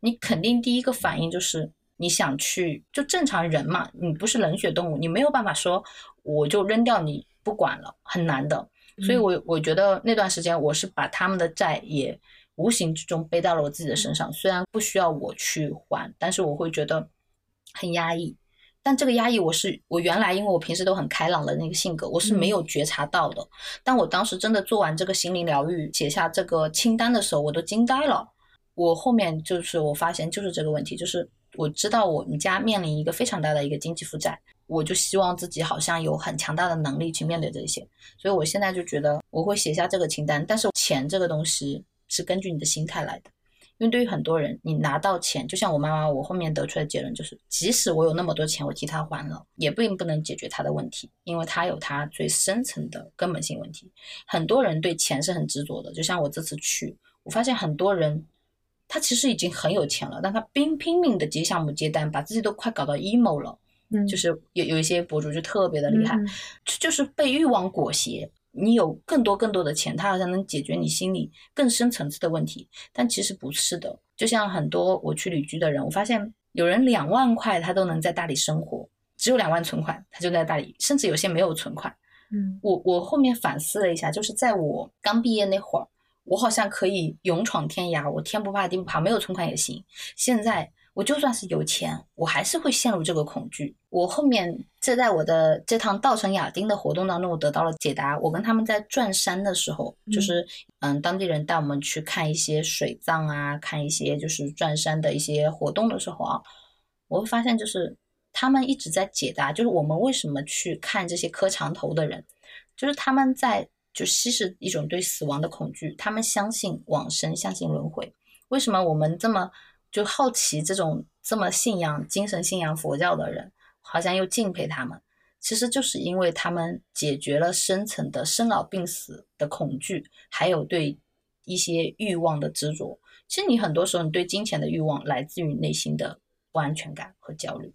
你肯定第一个反应就是你想去，就正常人嘛，你不是冷血动物，你没有办法说我就扔掉你不管了，很难的。所以，我我觉得那段时间，我是把他们的债也无形之中背到了我自己的身上。虽然不需要我去还，但是我会觉得很压抑。但这个压抑，我是我原来因为我平时都很开朗的那个性格，我是没有觉察到的。但我当时真的做完这个心灵疗愈，写下这个清单的时候，我都惊呆了。我后面就是我发现就是这个问题，就是我知道我们家面临一个非常大的一个经济负债，我就希望自己好像有很强大的能力去面对这些。所以我现在就觉得我会写下这个清单，但是钱这个东西是根据你的心态来的。因为对于很多人，你拿到钱，就像我妈妈，我后面得出的结论就是，即使我有那么多钱，我替她还了，也并不能解决她的问题，因为她有她最深层的根本性问题。很多人对钱是很执着的，就像我这次去，我发现很多人，他其实已经很有钱了，但他拼拼命的接项目接单，把自己都快搞到 emo 了。嗯，就是有有一些博主就特别的厉害，就是被欲望裹挟。你有更多更多的钱，它好像能解决你心里更深层次的问题，但其实不是的。就像很多我去旅居的人，我发现有人两万块他都能在大理生活，只有两万存款，他就在大理，甚至有些没有存款。嗯，我我后面反思了一下，就是在我刚毕业那会儿，我好像可以勇闯天涯，我天不怕地不怕，没有存款也行。现在。我就算是有钱，我还是会陷入这个恐惧。我后面这在我的这趟稻城亚丁的活动当中，我得到了解答。我跟他们在转山的时候，就是嗯，当地人带我们去看一些水葬啊，看一些就是转山的一些活动的时候啊，我会发现就是他们一直在解答，就是我们为什么去看这些磕长头的人，就是他们在就稀释一种对死亡的恐惧，他们相信往生，相信轮回。为什么我们这么？就好奇这种这么信仰精神信仰佛教的人，好像又敬佩他们，其实就是因为他们解决了深层的生老病死的恐惧，还有对一些欲望的执着。其实你很多时候你对金钱的欲望来自于内心的不安全感和焦虑，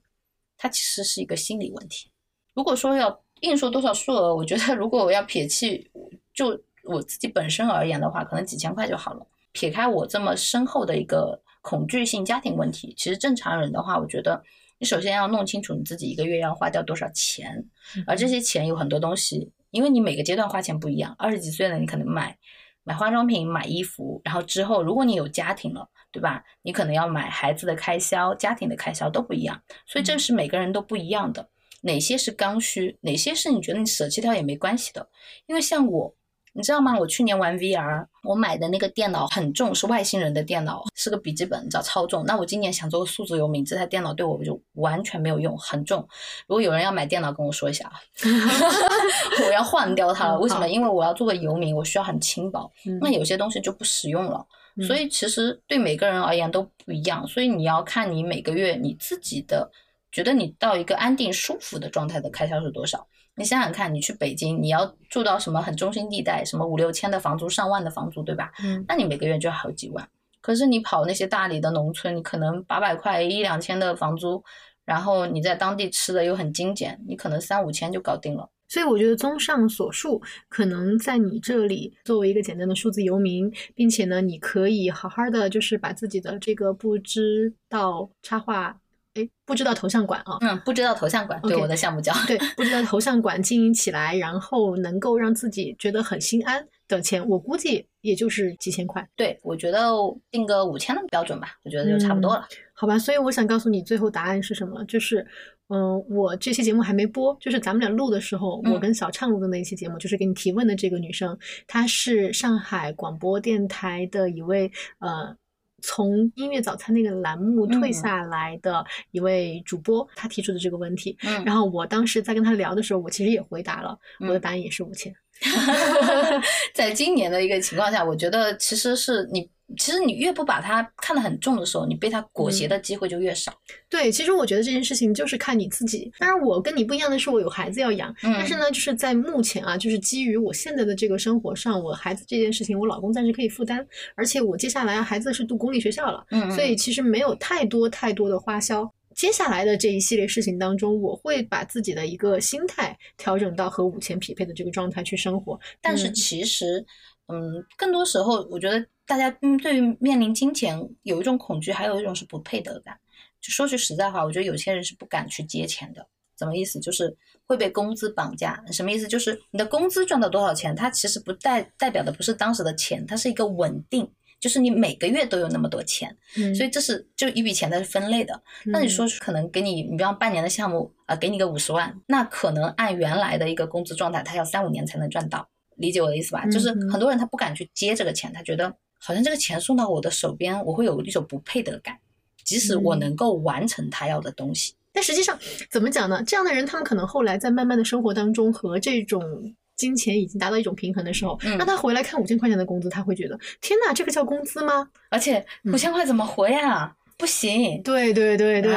它其实是一个心理问题。如果说要硬说多少数额，我觉得如果我要撇弃就我自己本身而言的话，可能几千块就好了。撇开我这么深厚的一个。恐惧性家庭问题，其实正常人的话，我觉得你首先要弄清楚你自己一个月要花掉多少钱，而这些钱有很多东西，因为你每个阶段花钱不一样。二十几岁了，你可能买买化妆品、买衣服，然后之后如果你有家庭了，对吧？你可能要买孩子的开销、家庭的开销都不一样，所以这是每个人都不一样的。哪些是刚需，哪些是你觉得你舍弃掉也没关系的，因为像我。你知道吗？我去年玩 VR，我买的那个电脑很重，是外星人的电脑，是个笔记本，你知道超重。那我今年想做个数字游民，这台电脑对我就完全没有用，很重。如果有人要买电脑，跟我说一下啊，我要换掉它了。为什么？因为我要做个游民，我需要很轻薄。那有些东西就不实用了。所以其实对每个人而言都不一样。所以你要看你每个月你自己的，觉得你到一个安定舒服的状态的开销是多少。你想想看，你去北京，你要住到什么很中心地带，什么五六千的房租，上万的房租，对吧？嗯，那你每个月就要好几万。可是你跑那些大理的农村，你可能八百块一两千的房租，然后你在当地吃的又很精简，你可能三五千就搞定了。所以我觉得综上所述，可能在你这里作为一个简单的数字游民，并且呢，你可以好好的就是把自己的这个不知道插画。哎，不知道头像馆啊？嗯，不知道头像馆，对我的项目叫对，不知道头像馆经营起来，然后能够让自己觉得很心安的钱，我估计也就是几千块。对，我觉得定个五千的标准吧，我觉得就差不多了。好吧，所以我想告诉你，最后答案是什么？就是，嗯，我这期节目还没播，就是咱们俩录的时候，我跟小畅录的那一期节目，就是给你提问的这个女生，她是上海广播电台的一位呃。从音乐早餐那个栏目退下来的一位主播，他提出的这个问题，然后我当时在跟他聊的时候，我其实也回答了，我的答案也是五千。在今年的一个情况下，我觉得其实是你。其实你越不把它看得很重的时候，你被它裹挟的机会就越少。对，其实我觉得这件事情就是看你自己。当然，我跟你不一样的是，我有孩子要养。但是呢，就是在目前啊，就是基于我现在的这个生活上，我孩子这件事情，我老公暂时可以负担。而且我接下来孩子是读公立学校了，所以其实没有太多太多的花销。接下来的这一系列事情当中，我会把自己的一个心态调整到和五千匹配的这个状态去生活。但是其实，嗯，更多时候我觉得。大家嗯，对于面临金钱有一种恐惧，还有一种是不配得感。就说句实在话，我觉得有些人是不敢去借钱的。什么意思？就是会被工资绑架。什么意思？就是你的工资赚到多少钱，它其实不代代表的不是当时的钱，它是一个稳定。就是你每个月都有那么多钱，嗯所以这是就一笔钱它是分类的。那你说可能给你，你比方半年的项目啊、呃给你个五十万，那可能按原来的一个工资状态，他要三五年才能赚到，理解我的意思吧？就是嗯很多人他不敢去接这个钱，他觉得好像这个钱送到我的手边，我会有一种不配得感，即使我嗯能够完成他要的东西。但实际上怎么讲呢？这样的人，他们可能后来在慢慢的生活当中和这种金钱已经达到一种平衡的时候，嗯让他回来看五千块钱的工资，他会觉得天哪，这个叫工资吗？而且嗯五千块怎么活呀？不行。对对对对，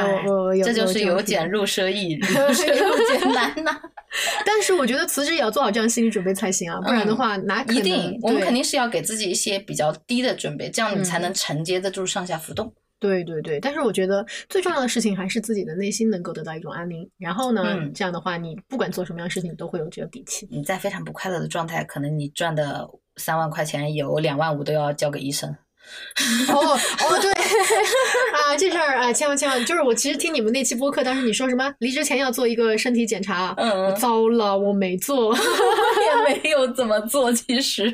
这就是由俭入奢易，入奢入俭难呐、但是我觉得辞职也要做好这样心理准备才行啊，不然的话哪一定，我们肯定是要给自己一些比较低的准备，这样你才嗯能承接得住上下浮动。对对对，但是我觉得最重要的事情还是自己的内心能够得到一种安宁，然后呢，嗯这样的话，你不管做什么样的事情，你都会有这个底气。你在非常不快乐的状态，可能你赚的三万块钱有两万五都要交给医生。哦哦，对啊，这事儿啊，千万千万，就是我其实听你们那期播客，当时你说什么离职前要做一个身体检查，嗯我糟了，我没做。也没有怎么做，其实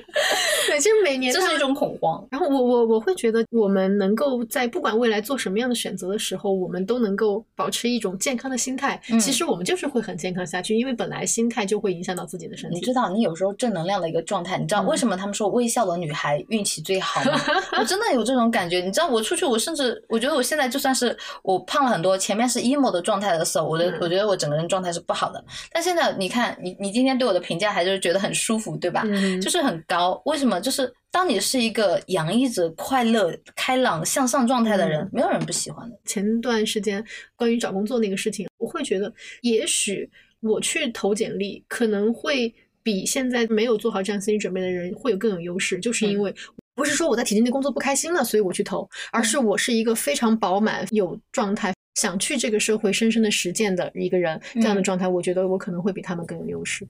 对，其实每年他这是一种恐慌。然后我我我会觉得，我们能够在不管未来做什么样的选择的时候，我们都能够保持一种健康的心态。嗯其实我们就是会很健康下去，因为本来心态就会影响到自己的身体。你知道，你有时候正能量的一个状态，你知道嗯为什么他们说微笑的女孩运气最好吗？我真的有这种感觉。你知道，我出去，我甚至我觉得我现在就算是我胖了很多，前面是 emo 的状态的时候，我的、嗯我觉得我整个人状态是不好的。但现在你看，你你今天对我的评价还是觉得很舒服，对吧？嗯 就是很高。为什么？就是当你是一个洋溢着快乐、开朗、向上状态的人，嗯没有人不喜欢的。前段时间关于找工作那个事情，我会觉得，也许我去投简历可能会比现在没有做好这样心理准备的人会有更有优势，就是因嗯为。不是说我在体制内工作不开心了，所以我去投，而是我是一个非常饱满、有状态，想去这个社会深深的实践的一个人。这样的嗯状态，我觉得我可能会比他们更有优势。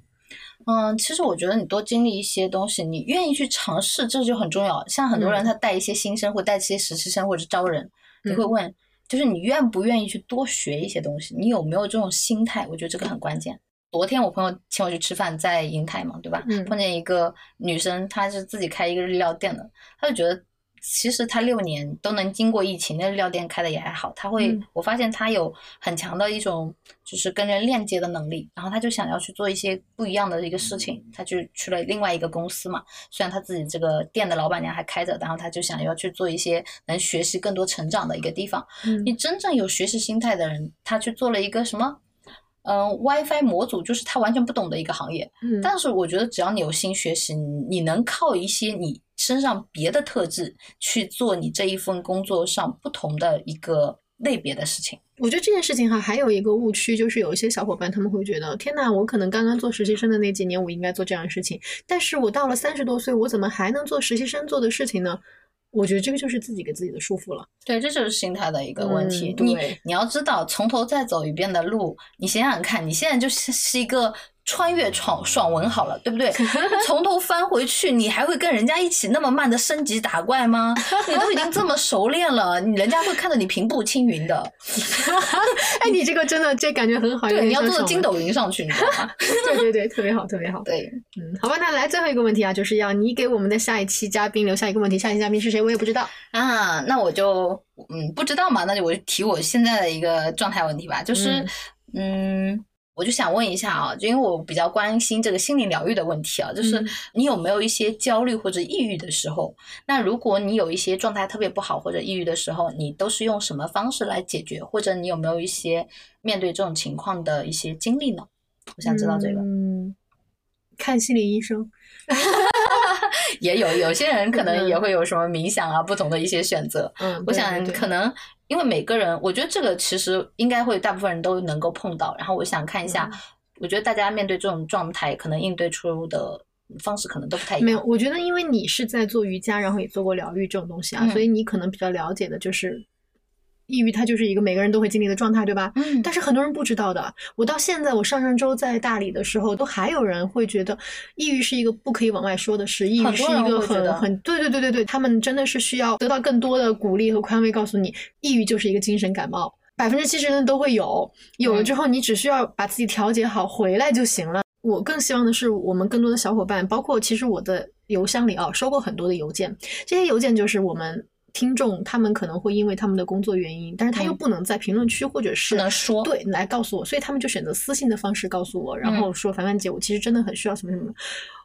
嗯，其实我觉得你多经历一些东西，你愿意去尝试，这就很重要。像很多人嗯他带一些新生，或带一些实习生或者招人，你会嗯问，就是你愿不愿意去多学一些东西？你有没有这种心态？我觉得这个很关键。昨天我朋友请我去吃饭，在银泰嘛，对吧？嗯碰见一个女生，她是自己开一个日料店的，她就觉得其实她六年都能经过疫情，那日料店开的也还好。她会，嗯我发现她有很强的一种就是跟人链接的能力，然后她就想要去做一些不一样的一个事情，她就去了另外一个公司嘛。虽然她自己这个店的老板娘还开着，然后她就想要去做一些能学习更多成长的一个地方。嗯你真正有学习心态的人，他去做了一个什么？嗯，WiFi 模组就是他完全不懂的一个行业，嗯但是我觉得只要你有心学习，你你能靠一些你身上别的特质去做你这一份工作上不同的一个类别的事情。我觉得这件事情哈，还有一个误区，就是有一些小伙伴他们会觉得，天呐，我可能刚刚做实习生的那几年，我应该做这样的事情，但是我到了三十多岁，我怎么还能做实习生做的事情呢？我觉得这个就是自己给自己的束缚了。对，这就是心态的一个问题。你你要知道，从头再走一遍的路，你想想看，你现在就是是一个穿越闯爽文好了，对不对？从头翻回去，你还会跟人家一起那么慢的升级打怪吗？你都已经这么熟练了，你人家会看到你平步青云的。哎，你这个真的这感觉很好，对，你要坐像爽文筋斗云上去，你知道吗？对对对，特别好，特别好。对，嗯，好吧，那来最后一个问题啊，就是要你给我们的下一期嘉宾留下一个问题，下一期嘉宾是谁我也不知道。啊，那我就嗯不知道嘛，那就我就提我现在的一个状态问题吧，就是嗯我就想问一下啊，就因为我比较关心这个心理疗愈的问题啊，就是嗯你有没有一些焦虑或者抑郁的时候？那如果你有一些状态特别不好或者抑郁的时候，你都是用什么方式来解决？或者你有没有一些面对这种情况的一些经历呢？我想知道这个。嗯，看心理医生。也有有些人可能也嗯会有什么冥想啊，不同的一些选择。嗯，我想可能因为每个人，我觉得这个其实应该会大部分人都能够碰到。然后我想看一下，嗯我觉得大家面对这种状态，可能应对出的方式可能都不太一样。没有，我觉得因为你是在做瑜伽，然后也做过疗愈这种东西啊，嗯所以你可能比较了解的就是，抑郁它就是一个每个人都会经历的状态，对吧？嗯，但是很多人不知道的。我到现在，我上上周在大理的时候，都还有人会觉得抑郁是一个不可以往外说的事，抑郁是一个很很对对对对对，他们真的是需要得到更多的鼓励和宽慰，告诉你，抑郁就是一个精神感冒，百分之七十的人都会有，有了嗯之后你只需要把自己调节好，回来就行了。我更希望的是，我们更多的小伙伴，包括其实我的邮箱里啊收过很多的邮件，这些邮件就是我们。听众他们可能会因为他们的工作原因，但是他又不能在评论区或者是不能说对来告诉我，所以他们就选择私信的方式告诉我，然后说凡凡姐，我其实真的很需要什么什么。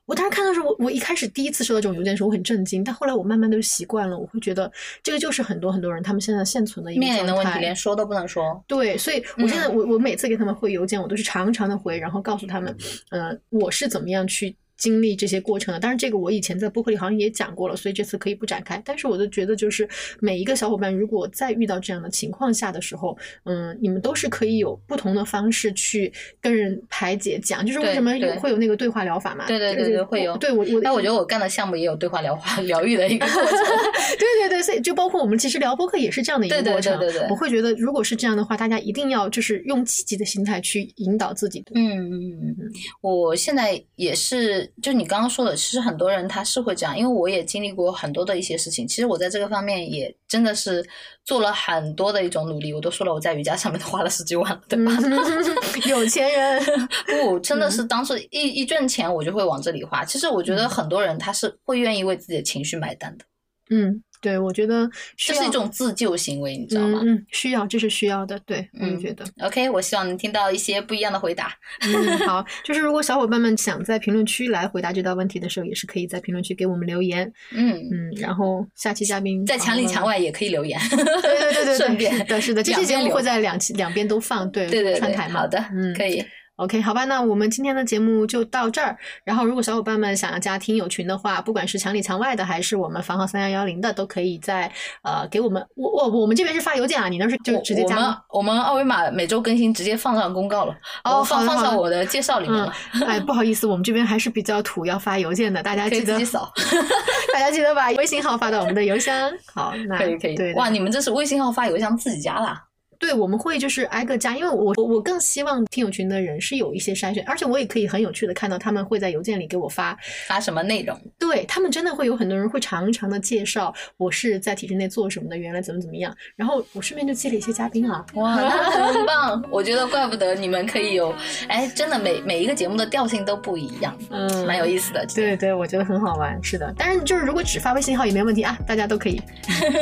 我当时看到时候，我我一开始第一次收到这种邮件的时候，我很震惊，但后来我慢慢都习惯了，我会觉得这个就是很多很多人他们现在现存的一个面临的问题，连说都不能说。对，所以我现在我我每次给他们回邮件，我都是长长的回，然后告诉他们，呃，我是怎么样去。经历这些过程的，当然这个我以前在播客里好像也讲过了，所以这次可以不展开。但是我就觉得，就是每一个小伙伴如果再遇到这样的情况下的时候，嗯，你们都是可以有不同的方式去跟人排解讲，就是为什么有会有那个对话疗法嘛？对对对对，会有。对我我，那我觉得我干的项目也有对话疗法疗愈的一个过程。对对对，所以就包括我们其实聊播客也是这样的一个过程。对对对对，我会觉得如果是这样的话，大家一定要就是用积极的心态去引导自己。嗯嗯嗯嗯，我现在也是，就你刚刚说的。其实很多人他是会这样，因为我也经历过很多的一些事情。其实我在这个方面也真的是做了很多的一种努力。我都说了，我在瑜伽上面都花了十几万，对吧？有钱人 不，真的是当时一一挣钱我就会往这里花。其实我觉得很多人他是会愿意为自己的情绪买单的。嗯。对，我觉得这是一种自救行为，你知道吗？嗯，需要，这是需要的。对，我也觉得。OK，我希望能听到一些不一样的回答。嗯，好，就是如果小伙伴们想在评论区来回答这道问题的时候，也是可以在评论区给我们留言。嗯嗯，然后下期嘉宾在墙里墙外也可以留言。对对对对，顺便的是的，这期节目会在两期两边都放。对对对，串台嘛。好的，嗯，可以。OK，好吧，那我们今天的节目就到这儿。然后，如果小伙伴们想要加听友群的话，不管是墙里墙外的，还是我们房号三幺幺零的，都可以在呃给我们我我我们这边是发邮件啊，你那是就直接加我们我们二维码每周更新，直接放上公告了。哦，放放上我的介绍里面了。哎，不好意思，我们这边还是比较土，要发邮件的，大家记得扫。大家记得把微信号发到我们的邮箱。好，那可以可以。对，哇，你们这是微信号发邮箱自己加啦？对，我们会就是挨个加，因为我我我更希望听友群的人是有一些筛选，而且我也可以很有趣的看到他们会在邮件里给我发发什么内容。对他们真的会有很多人会长长的介绍我是在体制内做什么的，原来怎么怎么样，然后我顺便就接了一些嘉宾啊，哇，很棒！我觉得怪不得你们可以有，哎，真的每每一个节目的调性都不一样，嗯，蛮有意思的。对对，我觉得很好玩，是的。但是就是如果只发微信号也没问题啊，大家都可以。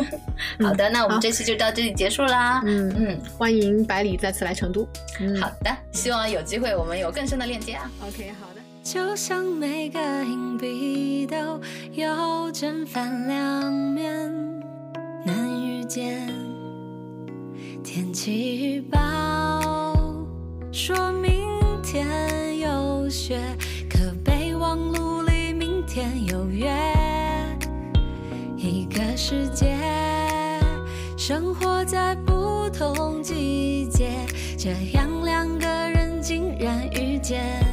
好的，那我们这期就到这里结束啦。嗯嗯。欢迎百里再次来成都。好的，希望有机会我们有更深的链接啊。OK，好的。就像每个硬币都有正反两面，难遇见。天气预报说明天有雪，可备忘录里明天有约。一个世界，生活在不同季节，这样两个人竟然遇见。